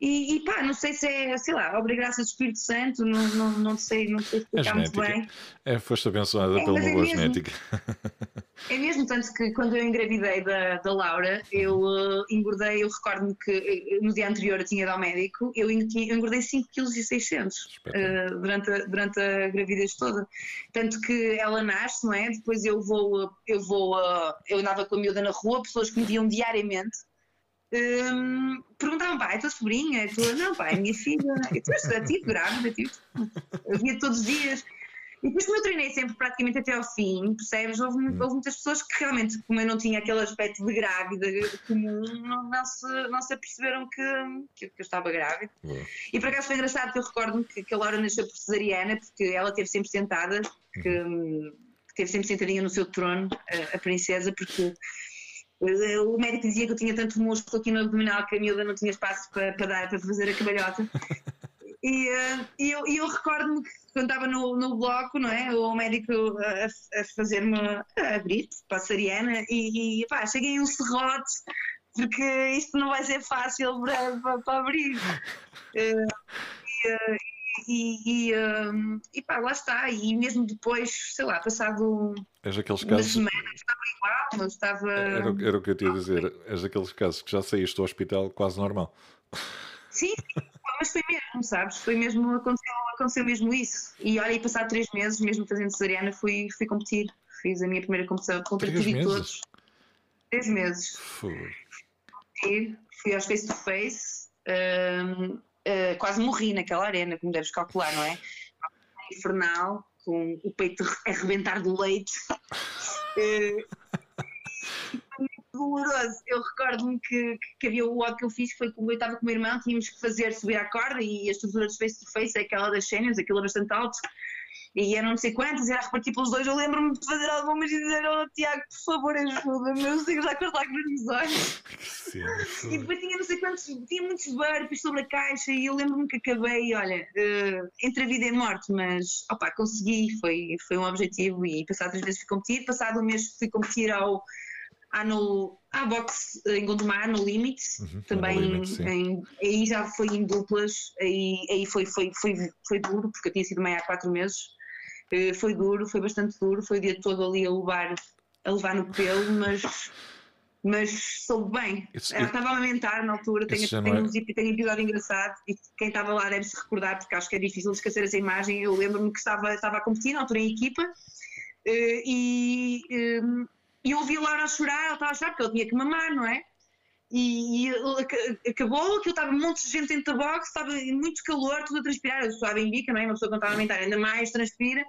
E, e, pá, não sei se é, sei lá, obra graça do Espírito Santo, não, não, não sei, não sei explicar é muito bem. É, foste abençoada é, pela é boa genética. [LAUGHS] É mesmo, tanto que quando eu engravidei da, da Laura, eu uh, engordei, eu recordo-me que eh, no dia anterior eu tinha ido ao médico, eu, eu engordei 5 kg 600 uh, durante, a, durante a gravidez toda. Tanto que ela nasce, não é? Depois eu vou, eu vou, uh, eu andava com a miúda na rua, pessoas que me viam diariamente um, perguntavam, pá, é tua sobrinha? Tua... Não, pá, é minha filha. Eu estou tive grávida, tive. Eu via todos os dias. E depois, como eu treinei sempre praticamente até ao fim, percebes? Houve, houve muitas pessoas que realmente, como eu não tinha aquele aspecto de grávida comum, não, não, se, não se aperceberam que, que, eu estava grávida. E por acaso foi engraçado que eu recordo-me que aquela hora nasceu por cesariana, porque ela esteve sempre sentada, que, que hum, esteve sempre sentadinha no seu trono, a, a princesa, porque eh, o médico dizia que eu tinha tanto músculo aqui no abdominal que a miúda não tinha espaço para, para dar, para fazer a cabalhota. [LAUGHS] E, uh, e eu, eu recordo-me que quando estava no, no bloco, não é? O médico a, a fazer-me a abrir para a Sariana e, e pá, cheguei um serrote porque isto não vai ser fácil para, para, para abrir. Uh, [LAUGHS] e, e, e, um, e pá, lá está. E mesmo depois, sei lá, passado És aqueles casos. semana estava igual, mas estava. Era, era o que eu te ia dizer. És daqueles casos que já saíste do hospital quase normal. Sim, mas foi mesmo, sabes? Foi mesmo, aconteceu, aconteceu mesmo isso. E olha, e passado três meses, mesmo fazendo cesariana, fui, fui competir. Fiz a minha primeira competição contra três tudo e todos. Três meses. Fui. Fui aos face to face. Um, uh, quase morri naquela arena, como deves calcular, não é? Infernal, com o peito a rebentar do leite. [LAUGHS] uh, doloroso. Eu recordo-me que, que havia o ódio que eu fiz, foi como eu estava com o meu irmão, tínhamos que fazer subir a corda e a estrutura de face to face é aquela das cenas, aquilo é bastante alto e eram não sei quantos, era a repartir pelos dois. Eu lembro-me de fazer algumas e dizer: Oh, Tiago, por favor, ajuda-me, eu sei que já com lágrimas nos olhos. Sim, e depois tinha não sei quantos, tinha muitos burpees sobre a caixa e eu lembro-me que acabei, olha, uh, entre a vida e a morte, mas opá, consegui, foi, foi um objetivo e passado três vezes fui competir. Passado um mês fui competir ao. À, no, à boxe em Gondomar, no Limite, uhum, também limite, em, aí já foi em duplas, aí, aí foi, foi, foi, foi duro, porque eu tinha sido meia há quatro meses, foi duro, foi bastante duro, foi o dia todo ali a levar, a levar no pelo, mas, mas soube bem. Isso, estava a amamentar na altura, tenho, tenho, é... um, tenho um episódio engraçado e quem estava lá deve se recordar, porque acho que é difícil esquecer essa imagem. Eu lembro-me que estava, estava a competir na altura em equipa eh, e, eh, e eu ouvi a Laura a chorar, ela estava a chorar porque ele tinha que mamar, não é? E, e acabou, que eu estava um monte de gente dentro da box, estava muito calor, tudo a transpirar, eu estava em bica, não é? Uma pessoa quando estava a aumentar ainda mais transpira.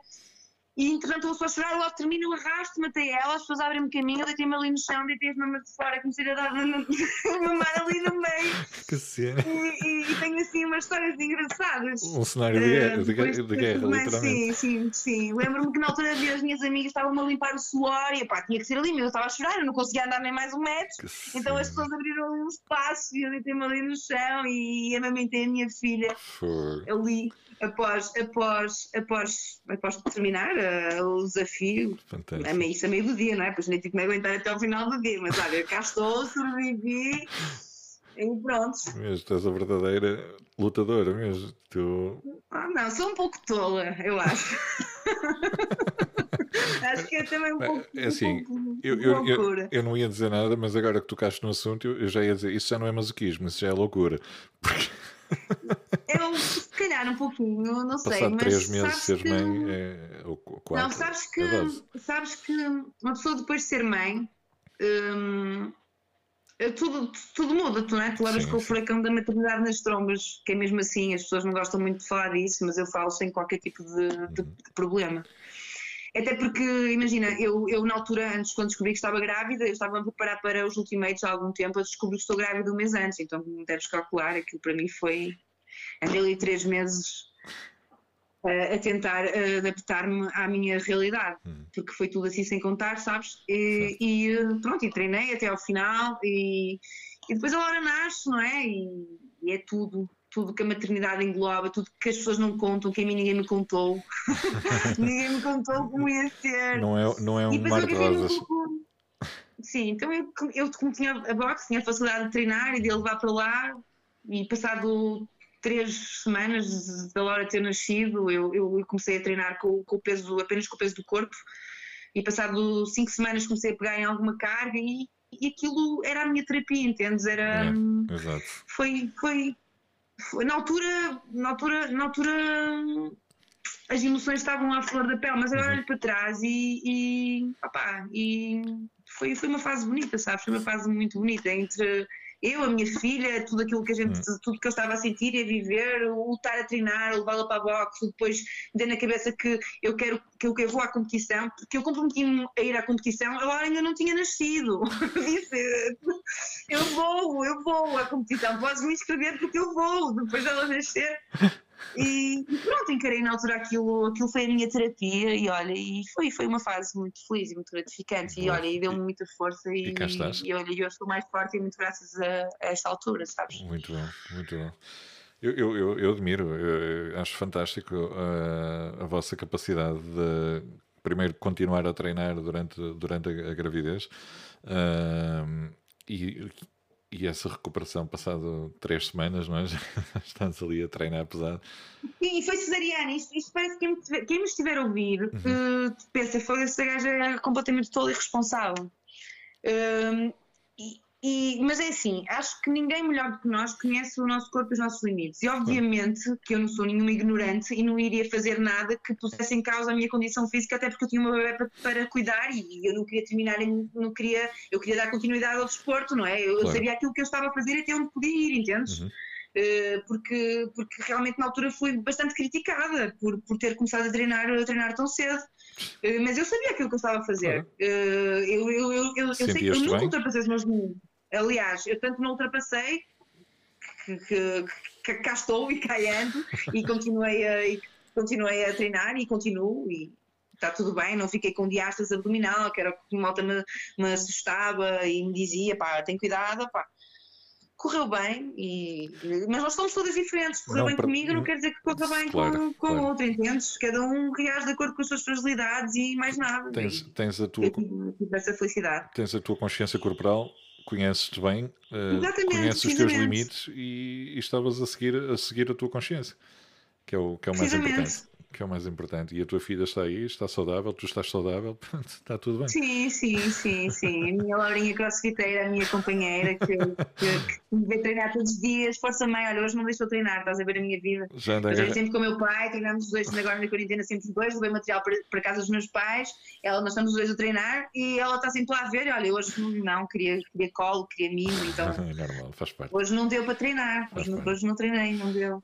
E entretanto eu só a chorar, logo termino, eu arrasto-me até ela, as pessoas abrem-me caminho, eu deitei-me ali no chão, deitei as mamas de fora, comecei a dar mamar ali no meio. Que cena. E, e, e, tenho assim umas histórias engraçadas. Um cenário de guerra, de, guerra, de guerra literalmente. Sim, sim, sim. Lembro-me que na altura havia as minhas amigas estavam-me a limpar o suor e pá, tinha que ser ali mesmo, eu estava a chorar, eu não conseguia andar nem mais um metro. Que então as pessoas abriram um espaço e eu deitei-me ali no chão e amamentei a minha filha ali após, após, após, após terminar uh, o desafio, Fantástico. meio, isso a meio do dia, não é? Pois nem tive que me aguentar até ao final do dia, mas olha, cá estou, sobrevivi e pronto. Mesmo, tu és a verdadeira lutadora mesmo. Tu... Ah, não, sou um pouco tola, eu acho. [LAUGHS] acho que é também um pouco. É assim, um pouco eu, eu, eu, eu, não ia dizer nada, mas agora que tocaste no assunto, eu, já ia dizer: isso já não é masoquismo, isso já é loucura. Porque... Eu, se calhar, um pouquinho, não sei. Passado mas três meses seres que... mãe, é, ou quatro. Não, sabes que, é sabes que uma pessoa depois de ser mãe. Hum, tudo, tudo muda, tu, não é? Tu levas com o furacão da maternidade nas trombas, que é mesmo assim, as pessoas não gostam muito de falar disso, mas eu falo sem qualquer tipo de, de, uhum. de problema. Até porque, imagina, eu, eu na altura, antes, quando descobri que estava grávida, eu estava a preparar para os ultimates há algum tempo, eu descobri que estou grávida um mês antes, então deves calcular, aquilo para mim foi andei ali três meses uh, a tentar uh, adaptar-me à minha realidade, hum. porque foi tudo assim sem contar, sabes? E, e pronto, e treinei até ao final e, e depois a hora nasce, não é? E, e é tudo, tudo que a maternidade engloba, tudo que as pessoas não contam, que a mim ninguém me contou. [LAUGHS] [LAUGHS] ninguém me contou como ia ser. Não é, não é um mar de rosas. Sim, então eu, eu como tinha a boxe, tinha a facilidade de treinar e de levar para lá, e passado três semanas da Laura ter nascido, eu, eu comecei a treinar com, com, o peso, apenas com o peso do corpo, e passado cinco semanas comecei a pegar em alguma carga e, e aquilo era a minha terapia, entendes? Era, é, exato. Foi, foi, foi, na altura, na altura, na altura as emoções estavam à flor da pele, mas agora uhum. olho para trás e, e, opa, e foi, foi uma fase bonita, sabes? Foi uma fase muito bonita entre eu, a minha filha, tudo aquilo que a gente, hum. tudo que eu estava a sentir e a viver, o estar a treinar, levá-la para a boxe, depois ter na cabeça que eu quero que eu, vou à competição, porque eu comprometi-me a ir à competição, ela ainda não tinha nascido. [LAUGHS] Disse, eu vou, eu vou à competição, podes me inscrever porque eu vou, depois dela nascer. E, e, pronto, encarei na altura aquilo, aquilo foi a minha terapia e olha, e foi, foi uma fase muito feliz e muito gratificante e olha, e deu-me muita força e, e, e olha, eu estou mais forte e muito graças a, a, esta altura, sabes? Muito bom, muito bom. Eu, eu, eu, eu admiro, eu acho fantástico a, a vossa capacidade de primeiro continuar a treinar durante, durante a, a gravidez uh, e e essa recuperação, passado três semanas, não é? [LAUGHS] Já estás ali a treinar pesado. Sim, foi cesariana. Isto, isto parece que quem, quem me estiver a ouvir uhum. uh, pensa, foi essa gaja é completamente irresponsável. Uh, e, e, mas é assim, acho que ninguém melhor do que nós conhece o nosso corpo e os nossos limites. E obviamente que eu não sou nenhuma ignorante e não iria fazer nada que pusesse em causa a minha condição física, até porque eu tinha uma bebê para, para cuidar e eu não queria terminar, não queria, eu queria dar continuidade ao desporto, não é? Eu, claro. sabia aquilo que eu estava a fazer até onde podia ir, entendes? Uhum. Uh, porque, porque realmente na altura fui bastante criticada por, por ter começado a treinar, a treinar tão cedo. Uh, mas eu sabia aquilo que eu estava a fazer. Uh, eu, eu, eu, eu, eu sei que eu nunca ultrapassei os meus limites. Aliás, eu tanto não ultrapassei que, que, que cá estou e cá ando e continuei a, e continuei a treinar e continuo e está tudo bem, não fiquei com diástase abdominal, que era o que malta me, me assustava e me dizia, pá, tem cuidado, pá. Correu bem, e, mas nós somos todas diferentes. Correu não, bem para... comigo não quer dizer que corra bem claro, com, com claro. outro, entendes? Cada um reage de acordo com as suas fragilidades e mais nada. Tens, tens a tua. essa felicidade. Tens a tua consciência corporal conheces-te bem, uh, conheces os teus limites e, e, estavas a seguir, a seguir a tua consciência, que é o, que é o mais importante que é o mais importante. E a tua filha está aí, está saudável, tu estás saudável, [LAUGHS] está tudo bem. Sim, sim, sim, sim. A minha Laurinha crossfiteira, a minha companheira, que, que, que me vê treinar todos os dias. Força mãe, olha, hoje não deixou treinar, estás a ver a minha vida. Já anda eu sempre com o meu pai, treinamos os dois, agora na quarentena sempre os dois, levei material para, para casa dos meus pais, ela, nós estamos os dois a treinar e ela está sempre lá a ver, olha, hoje não, queria, queria colo, queria mimo, então... [LAUGHS] É normal, faz parte. Hoje não deu para treinar, hoje não, hoje não treinei, não deu.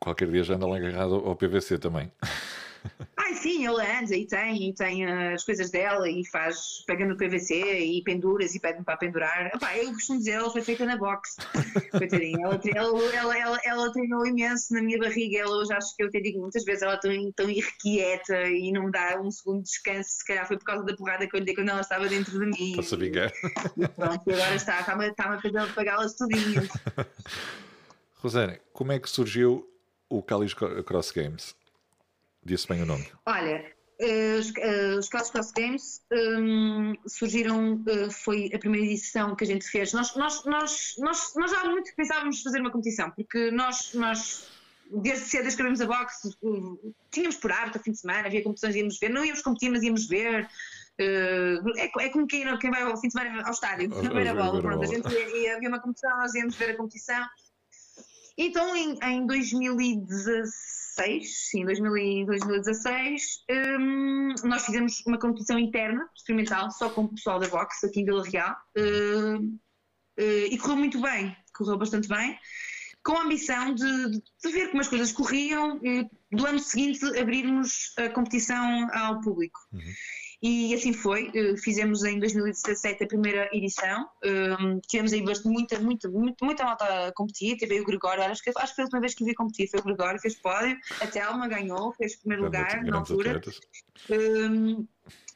Qualquer dia já anda lá agarrado ao PVC também. [LAUGHS] Ah, Pai, sim, ele anda e tem, e tem as coisas dela e faz, pega no PVC e penduras e pede-me para pendurar. Epá, eu costumo dizer, ela foi feita na box. [LAUGHS] Coitadinha, ela, ela, ela, ela, ela treinou imenso na minha barriga. Ela hoje acho que eu te digo muitas vezes, ela tão, tão irrequieta e não me dá um segundo de descanso. Se calhar foi por causa da porrada que eu lhe dei quando ela estava dentro de mim. A vingar. [LAUGHS] Pronto, agora está, está-me está a pagá-las tudinhas. Rosana, como é que surgiu o Calis Cross Games? Disse bem o nome. Olha, uh, os, uh, os Calis Cross Games um, surgiram, uh, foi a primeira edição que a gente fez. Nós, nós, nós, nós, nós já há muito pensávamos fazer uma competição, porque nós, nós desde cedo escrevemos a boxe, tínhamos por arte ao fim de semana, havia competições, íamos ver, não íamos competir, mas íamos ver. É, é, como quem, quem vai ao fim de semana ao estádio, a ver a bola. Pronto, a gente ia, ia, havia uma competição, nós íamos ver a competição. Então, em, em 2016, sim, 2016, um, nós fizemos uma competição interna, experimental, só com o pessoal da boxe aqui em Vila Real, uh, uh, e correu muito bem, correu bastante bem, com a ambição de, de ver como as coisas corriam e do ano seguinte abrirmos a competição ao público. Uhum. E assim foi, eh, fizemos em 2017 a primeira edição, um, tivemos aí bastante, muita, muita, muita, muita malta a competir, teve aí o Gregório, acho que, acho que foi a última vez que vi competir, foi o Gregório, fez pódio, a Telma ganhou, fez primeiro lugar na altura. Um,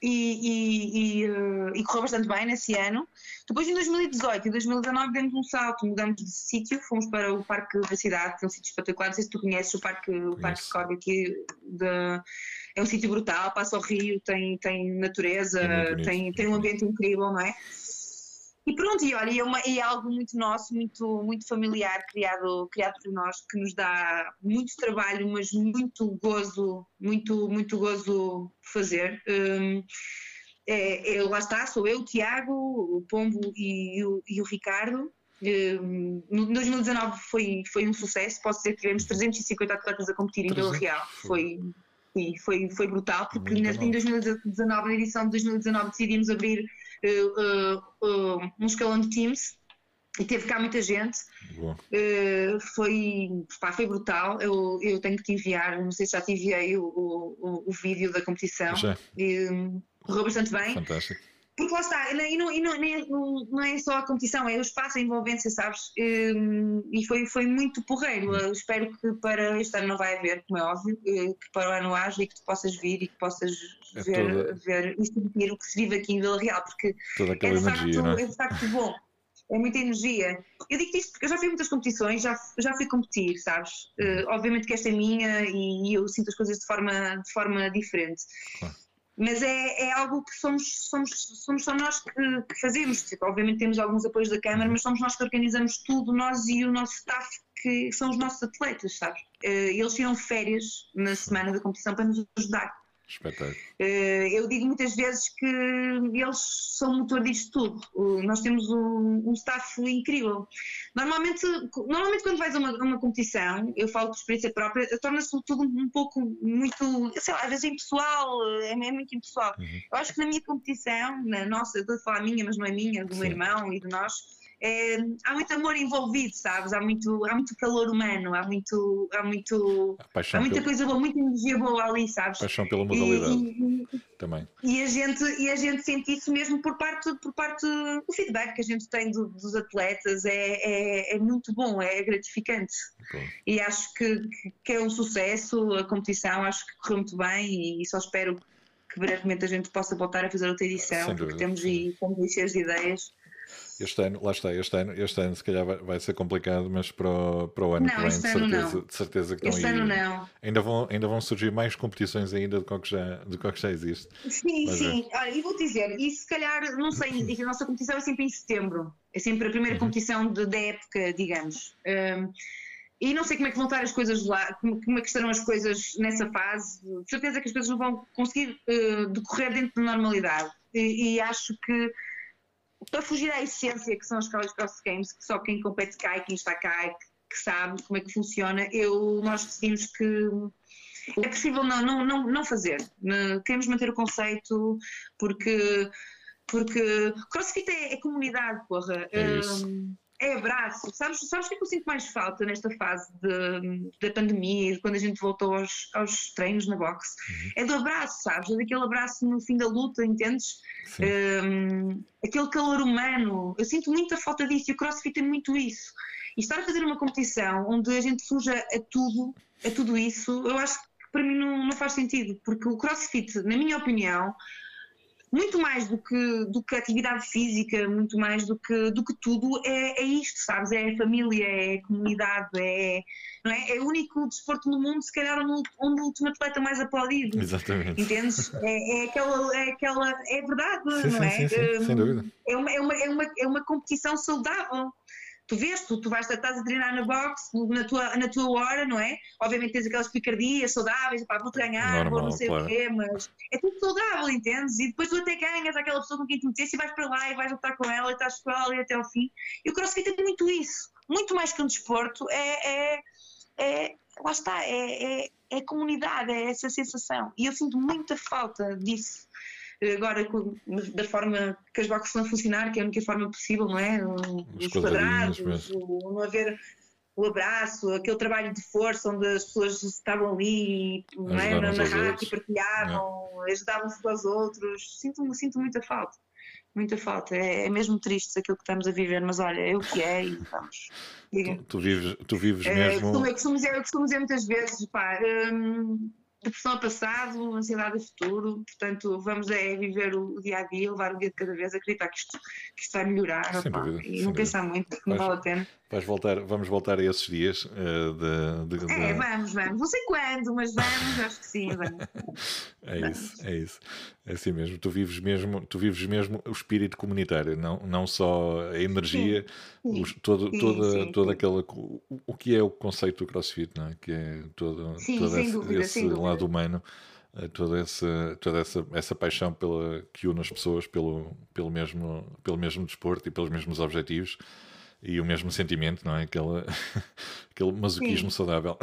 e, e, e, uh, e, correu bastante bem nesse ano. Depois, em 2018 e 2019, demos um salto, mudamos de sítio, fomos para o Parque da Cidade, que é um sítio espetacular. Não sei se tu conheces o Parque, o parque Corbe aqui, de, é um sítio brutal, passa ao rio, tem, tem natureza, é tem, tem um ambiente incrível, não é? E pronto, e olha, é, uma, é algo muito nosso, muito, muito familiar, criado, criado por nós, que nos dá muito trabalho, mas muito gozo, muito, muito gozo fazer. Um, é, é, lá está, sou eu, o Tiago, o Pombo e o, e o Ricardo. Um, no 2019 foi, foi um sucesso, posso dizer que tivemos 350 atletas a competir em Vila Real. Foi, foi, foi, foi brutal, porque em 2019, na edição de 2019, decidimos abrir uh, uh, um escalão de teams e teve cá muita gente. Uh, foi, pá, foi brutal. Eu, eu tenho que te enviar, não sei se já te enviei o, o, o vídeo da competição. Já. E, correu bastante bem. Fantástico. Porque lá está, e não, e não, não, não é só a competição, é o espaço, a envolvência, sabes? E foi, foi muito porreiro. Eu espero que para este ano não vai haver, como é óbvio, que para o ano haja e que tu possas vir e que possas é ver, toda... ver e sentir o que se vive aqui em Vila Real, porque é de, energia, facto, é? é de facto bom. É muita energia. Eu digo isto porque eu já fui muitas competições, já, já fui competir, sabes? Uh, obviamente que esta é minha e, e, eu sinto as coisas de forma, de forma diferente. Claro mas é, é algo que somos, somos, somos só nós que, que fazemos. Tipo, obviamente temos alguns apoios da Câmara, mas somos nós que organizamos tudo, nós e o nosso staff, que são os nossos atletas, sabes? Eh, eles tiram férias na semana da competição para nos ajudar. Espetáculo. Eh, eu digo muitas vezes que eles são o motor disto tudo. Nós temos um, um staff incrível. Normalmente, normalmente quando vais a uma, a uma competição, eu falo por experiência própria, torna-se tudo um pouco muito, sei lá, às vezes é impessoal, é, é muito impessoal. Uhum. Eu acho que na minha competição, na nossa, eu estou a falar minha, mas não é minha, do Sim. meu irmão e de nós, é, há muito amor envolvido, sabes? Há muito, há muito calor humano, há muito, há muito, há muita pelo... coisa boa, muita energia boa ali, sabes? Paixão pela modalidade e, e, também. E a gente, e a gente sente isso mesmo por parte, por parte do feedback que a gente tem do, dos atletas, é, é, é, muito bom, é gratificante. Bom. E acho que, que é um sucesso a competição, acho que correu muito bem e só espero que brevemente a gente possa voltar a fazer outra edição, porque temos aí, temos cheios de ideias este ano, lá está, este ano, este ano se calhar vai, vai ser complicado, mas para o, para o ano não, que vem, de certeza, de certeza que este estão aí. Ano ainda, vão, ainda vão surgir mais competições ainda do que já, do que já existe. Sim, mas sim. É. Olha, e vou dizer, e se calhar, não sei, [LAUGHS] a nossa competição é sempre em setembro. É sempre a primeira uhum. competição de, da época, digamos. Um, e não sei como é que vão estar as coisas lá, como, como, é que estarão as coisas nessa fase. De certeza que as coisas não vão conseguir uh, decorrer dentro da normalidade. E, e acho que para fugir à essência que são as College Cross Games, que só quem compete e quem está cá que, que sabe como é que funciona, eu, nós decidimos que é possível não, não, não, não fazer. Queremos manter o conceito porque, porque CrossFit é, é comunidade, porra. É isso. Um, é abraço. Sabes, sabes o que, é que eu sinto mais falta nesta fase de, da pandemia, quando a gente voltou aos, aos treinos na boxe? Uhum. É do abraço, sabes? É daquele abraço no fim da luta, entendes? Um, aquele calor humano. Eu sinto muita falta disso e o crossfit tem muito isso. E estar a fazer uma competição onde a gente fuja a tudo, a tudo isso, eu acho que para mim não, não faz sentido, porque o crossfit, na minha opinião, muito mais do que, do que atividade física, muito mais do que, do que tudo, é, é isto, sabes? É a família, é a comunidade, é, não é? é o único desporto no mundo, se calhar, onde, onde o último atleta mais aplaudido. Exatamente. Entendes? É, é, aquela, é aquela. É verdade, sim, não sim, é? Sim, sim, sem dúvida. É uma, é, uma, é, uma, é uma competição saudável tu vês, tu, tu vais, estás a treinar na boxe, na tua, na tua hora, não é? Obviamente tens aquelas picardias saudáveis, pá, vou-te ganhar, Normal, vou não sei claro. o quê, mas é tudo saudável, entendes? E depois tu até ganhas aquela pessoa com quem te meteste e vais para lá e vais lutar com ela e estás com ela e até ao fim. E o crossfit é muito isso, muito mais que um desporto, é, é, é lá está, é, é, é comunidade, é essa sensação. E eu sinto muita falta disso agora da forma que as boxes estão a funcionar, que é a única forma possível, não é? Os, Os quadrados, o, não haver o abraço, aquele trabalho de força onde as pessoas estavam ali não é? na, rádio e partilhavam, é. ajudavam-se aos outros. Sinto, sinto muita falta. Muita falta. É, é, mesmo triste aquilo que estamos a viver, mas olha, é o que é e vamos. Tu, tu, vives, tu vives é, mesmo. Costumo, costumo, dizer, costumo dizer muitas vezes, pá. Hum, depressão a passado, ansiedade a futuro, portanto vamos é viver o dia a dia, levar o dia de cada vez, acreditar que isto, que isto vai melhorar sem dúvida, e não pensar muito, não vale a pena. Vais voltar, vamos voltar a esses dias uh, de, de, de, É, vamos, vamos, não sei quando, mas vamos, acho que sim, vamos. [LAUGHS] é isso, é isso. É assim mesmo, tu vives mesmo, tu vives mesmo o espírito comunitário, não, não só a energia, sim, os, todo, sim, toda, sim, toda aquela. O que é o conceito do CrossFit, não é? Que é todo, todo esse, dúvida, esse lado humano, eh, toda, essa, toda essa, essa paixão pela, que une as pessoas pelo, pelo, mesmo, pelo mesmo desporto e pelos mesmos objetivos e o mesmo sentimento, não é? Aquele, [LAUGHS] aquele masoquismo saudável.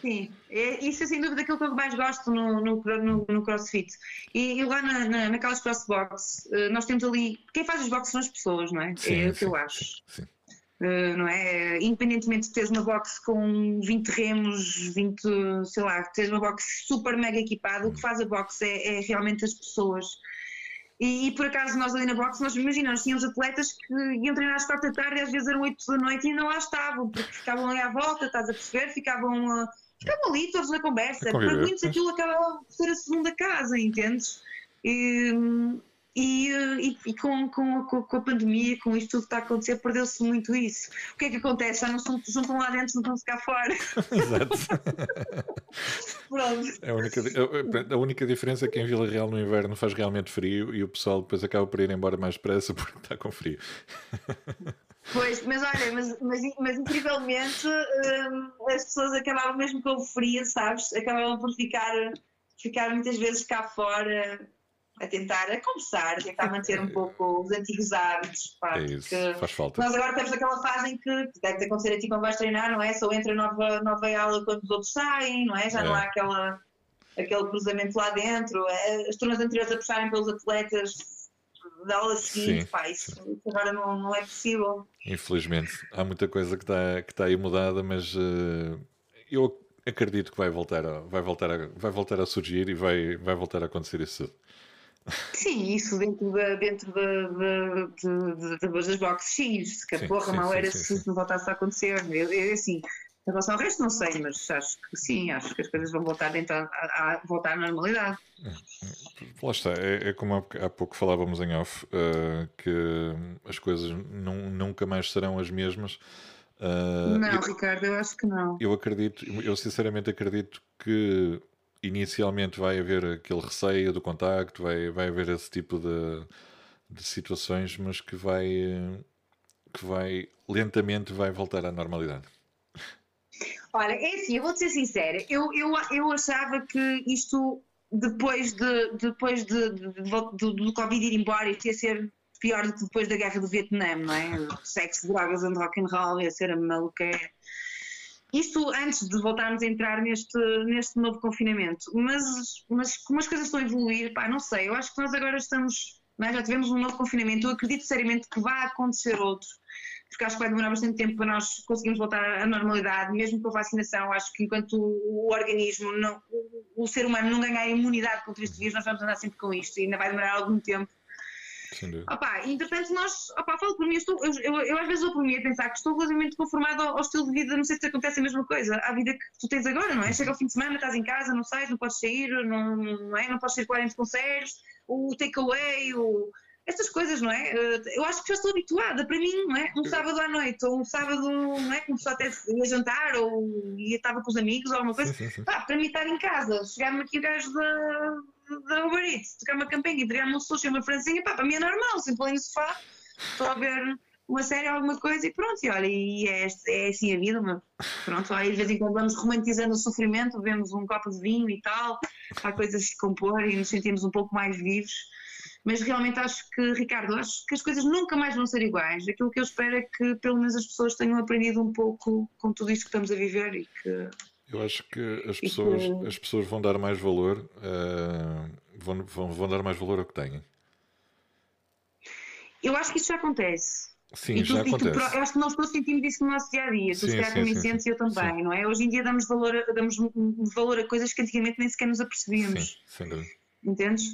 Sim, é, isso é sem dúvida aquilo que eu mais gosto no, no, no, no CrossFit. E, e lá na, na, naquelas crossbox, eh, nós temos ali. Quem faz os boxes são as pessoas, não é? Sim, é sim, o que eu acho. Sim. Uh, não é? Independentemente de teres uma box com 20 remos, 20, sei lá, teres uma box super mega equipada, o que hum. faz a box é, é realmente as pessoas. E, e, por acaso nós ali na box, nós imaginamos, tínhamos atletas que iam treinar às quatro da tarde, às vezes eram oito da noite e ainda lá estavam, porque ficavam ali à volta, estás a perceber? Ficavam uh, Estavam ali todos na conversa. Para muitos aquilo acaba por ser a segunda casa, entendes? E, e, e, e com, com, com, a pandemia, com isto tudo que está a acontecer, perdeu-se muito isso. O que é que acontece? Já não se juntam lá dentro, não estão-se cá fora. [LAUGHS] Exato. [LAUGHS] Pronto. É a, única, a única diferença é que em Vila Real no inverno faz realmente frio e o pessoal depois acaba por ir embora mais depressa porque está com frio. [LAUGHS] Pois, mas olha, mas, mas, mas incrivelmente hum, as pessoas acabavam mesmo com o frio, sabes? Acabavam por ficar, ficar muitas vezes cá fora a tentar a conversar, a tentar manter um pouco os antigos hábitos. Pá, é isso, faz falta. Nós agora temos aquela fase em que deve acontecer a ti quando vais treinar, não é? Só entra nova, nova aula quando os outros saem, não é? Já é. não há aquela, aquele cruzamento lá dentro, é, as turmas anteriores a puxarem pelos atletas da aula seguinte, sim, pá, isso, isso, agora não, não é possível. Infelizmente, há muita coisa que está que tá aí mudada, mas uh, eu acredito que vai voltar a, vai voltar a, vai voltar a surgir e vai, vai voltar a acontecer isso Sim, isso dentro, da, dentro da, da, das boxes, sim, que a porra mal era se isso não voltasse a acontecer. Eu, eu, assim, em relação ao resto, não sei, mas acho que sim, acho que as coisas vão voltar, dentro a, a voltar à normalidade. Lá está, é, é como há, há, pouco falávamos em off, uh, que as coisas não, nunca mais serão as mesmas. Uh, não, eu, Ricardo, eu acho que não. Eu acredito, eu sinceramente acredito que inicialmente vai haver aquele receio do contacto, vai, vai haver esse tipo de, de situações, mas que vai, que vai lentamente vai voltar à normalidade. Olha, é assim, eu vou-te ser sincera, eu, eu, eu achava que isto, depois, de, depois de, de, de, do Covid ir embora, ia ser pior do que depois da guerra do Vietnã, não é? Sexo, drogas and rock and roll, ia ser a maluqueira. Isto antes de voltarmos a entrar neste, neste novo confinamento. Mas, mas como as coisas estão a evoluir, pá, não sei, eu acho que nós agora estamos, nós já tivemos um novo confinamento, eu acredito seriamente que vai acontecer outro porque acho que vai demorar bastante tempo para nós conseguirmos voltar à normalidade, mesmo com a vacinação. Acho que enquanto o organismo, não, o ser humano não ganhar imunidade contra este vírus, nós vamos andar sempre com isto e ainda vai demorar algum tempo. Opa, entretanto, nós, opa, falo por mim, eu, estou, eu, eu, eu, às vezes vou por mim a pensar que estou relativamente conformado ao, ao, estilo de vida, não sei se acontece a mesma coisa, à vida que tu tens agora, não é? Chega ao fim de semana, estás em casa, não sais, não podes sair, não, não, é? não podes circular entre concertos, o takeaway, o, essas coisas, não é? Eu acho que já estou habituada, para mim, não é? Um sábado à noite, ou um sábado, não é? Começou até ia jantar, ou ia, estava com os amigos, ou alguma coisa. Sim, sim, sim. Para mim estar em casa, chegar-me aqui o gajo da da Uber Eats, tocar uma campainha entregar-me um sushi e uma francinha, pá, para mim é normal, sempre ali no sofá, estou a ver uma série, alguma coisa e pronto, e olha, e é, é assim a vida, mas pronto, aí de vez em quando vamos romantizando o sofrimento, vemos um copo de vinho e tal, há coisas de compor e nos sentimos um pouco mais vivos, mas realmente acho que, Ricardo, acho que as coisas nunca mais vão ser iguais, aquilo que eu espero é que pelo menos as pessoas tenham aprendido um pouco com tudo isto que estamos a viver e que eu acho que as pessoas, que... as pessoas vão dar mais valor, uh, vão, vão, vão dar mais valor ao que têm. Eu acho que isso já acontece. Sim, tu, já acontece. Tu, eu acho que nós todos sentimos isso no nosso dia a dia. Tu sim, se calhar também sentes e eu também, sim. não é? Hoje em dia damos valor, a, damos valor a coisas que antigamente nem sequer nos apercebíamos. Sim, sem dúvida. Entendes?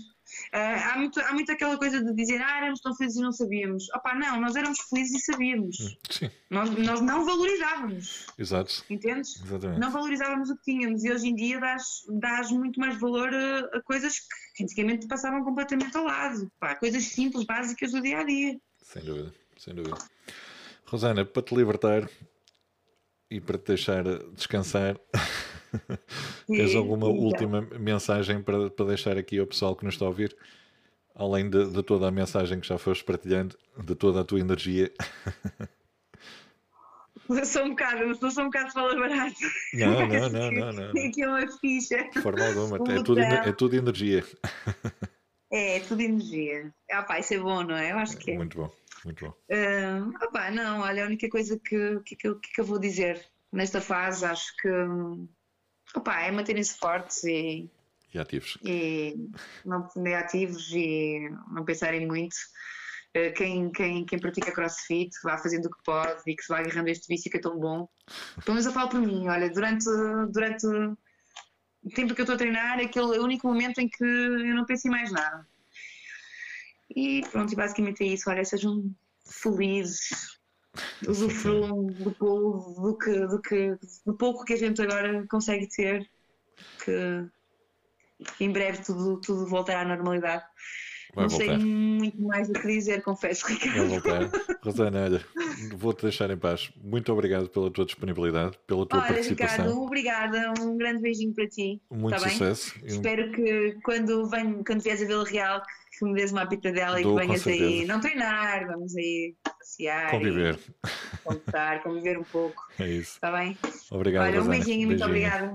Uh, há, muito, há muito aquela coisa de dizer, ah, éramos tão felizes e não sabíamos. Opá, não, nós éramos felizes e sabíamos. Hum, sim. Nós, nós não valorizávamos. Exato. Entendes? Exatamente. Não valorizávamos o que tínhamos e hoje em dia dás, dás muito mais valor a, a coisas que antigamente passavam completamente ao lado. Pá, coisas simples, básicas do dia a dia. Sem dúvida, sem dúvida. Rosana, para te libertar e para te deixar descansar. [LAUGHS] Tens alguma então. última mensagem para, para deixar aqui ao pessoal que nos está a ouvir? Além de, de toda a mensagem que já foste partilhando, de toda a tua energia. Eu sou um bocado, eu sou um bocado de falar barato. Não, [LAUGHS] não, não, não, não. Tem aqui uma ficha. De forma alguma, é tudo, é tudo energia. É, é tudo energia. Ah, pá, isso é bom, não é? Eu acho que é. Muito bom, muito bom. Uh, ah, pá, não, olha, a única coisa que, que, que, que eu vou dizer nesta fase, acho que Opa, é manterem-se fortes e, e ativos. E não e ativos e não pensarem muito. Eh, quem, quem, quem pratica crossfit vá fazendo o que pode e que se vá agarrando este vício que é tão bom. Pelo menos eu falo por mim, olha, durante, durante o tempo que eu estou a treinar é aquele único momento em que eu não penso em mais nada. E pronto, e basicamente é isso, olha, sejam felizes, usufruam do, do, que, do, que, do pouco que a gente agora consegue ter, que, que em breve tudo, tudo voltará à normalidade. Vai não voltar. sei muito mais o que dizer, confesso, Ricardo. Vai voltar. Rosana, olha, vou-te deixar em paz. Muito obrigado pela tua disponibilidade, pela tua olha, participação. Ricardo, obrigada. Um grande beijinho para ti. Muito tá sucesso. Bem? Espero que quando, venho, quando vieres a Vila Real, que me des uma pitadela e que venhas aí não treinar, vamos aí passear. Conviver. Contar, conviver um pouco. É isso. Está bem? Obrigado. Olha, um beijinho, beijinho. muito obrigada.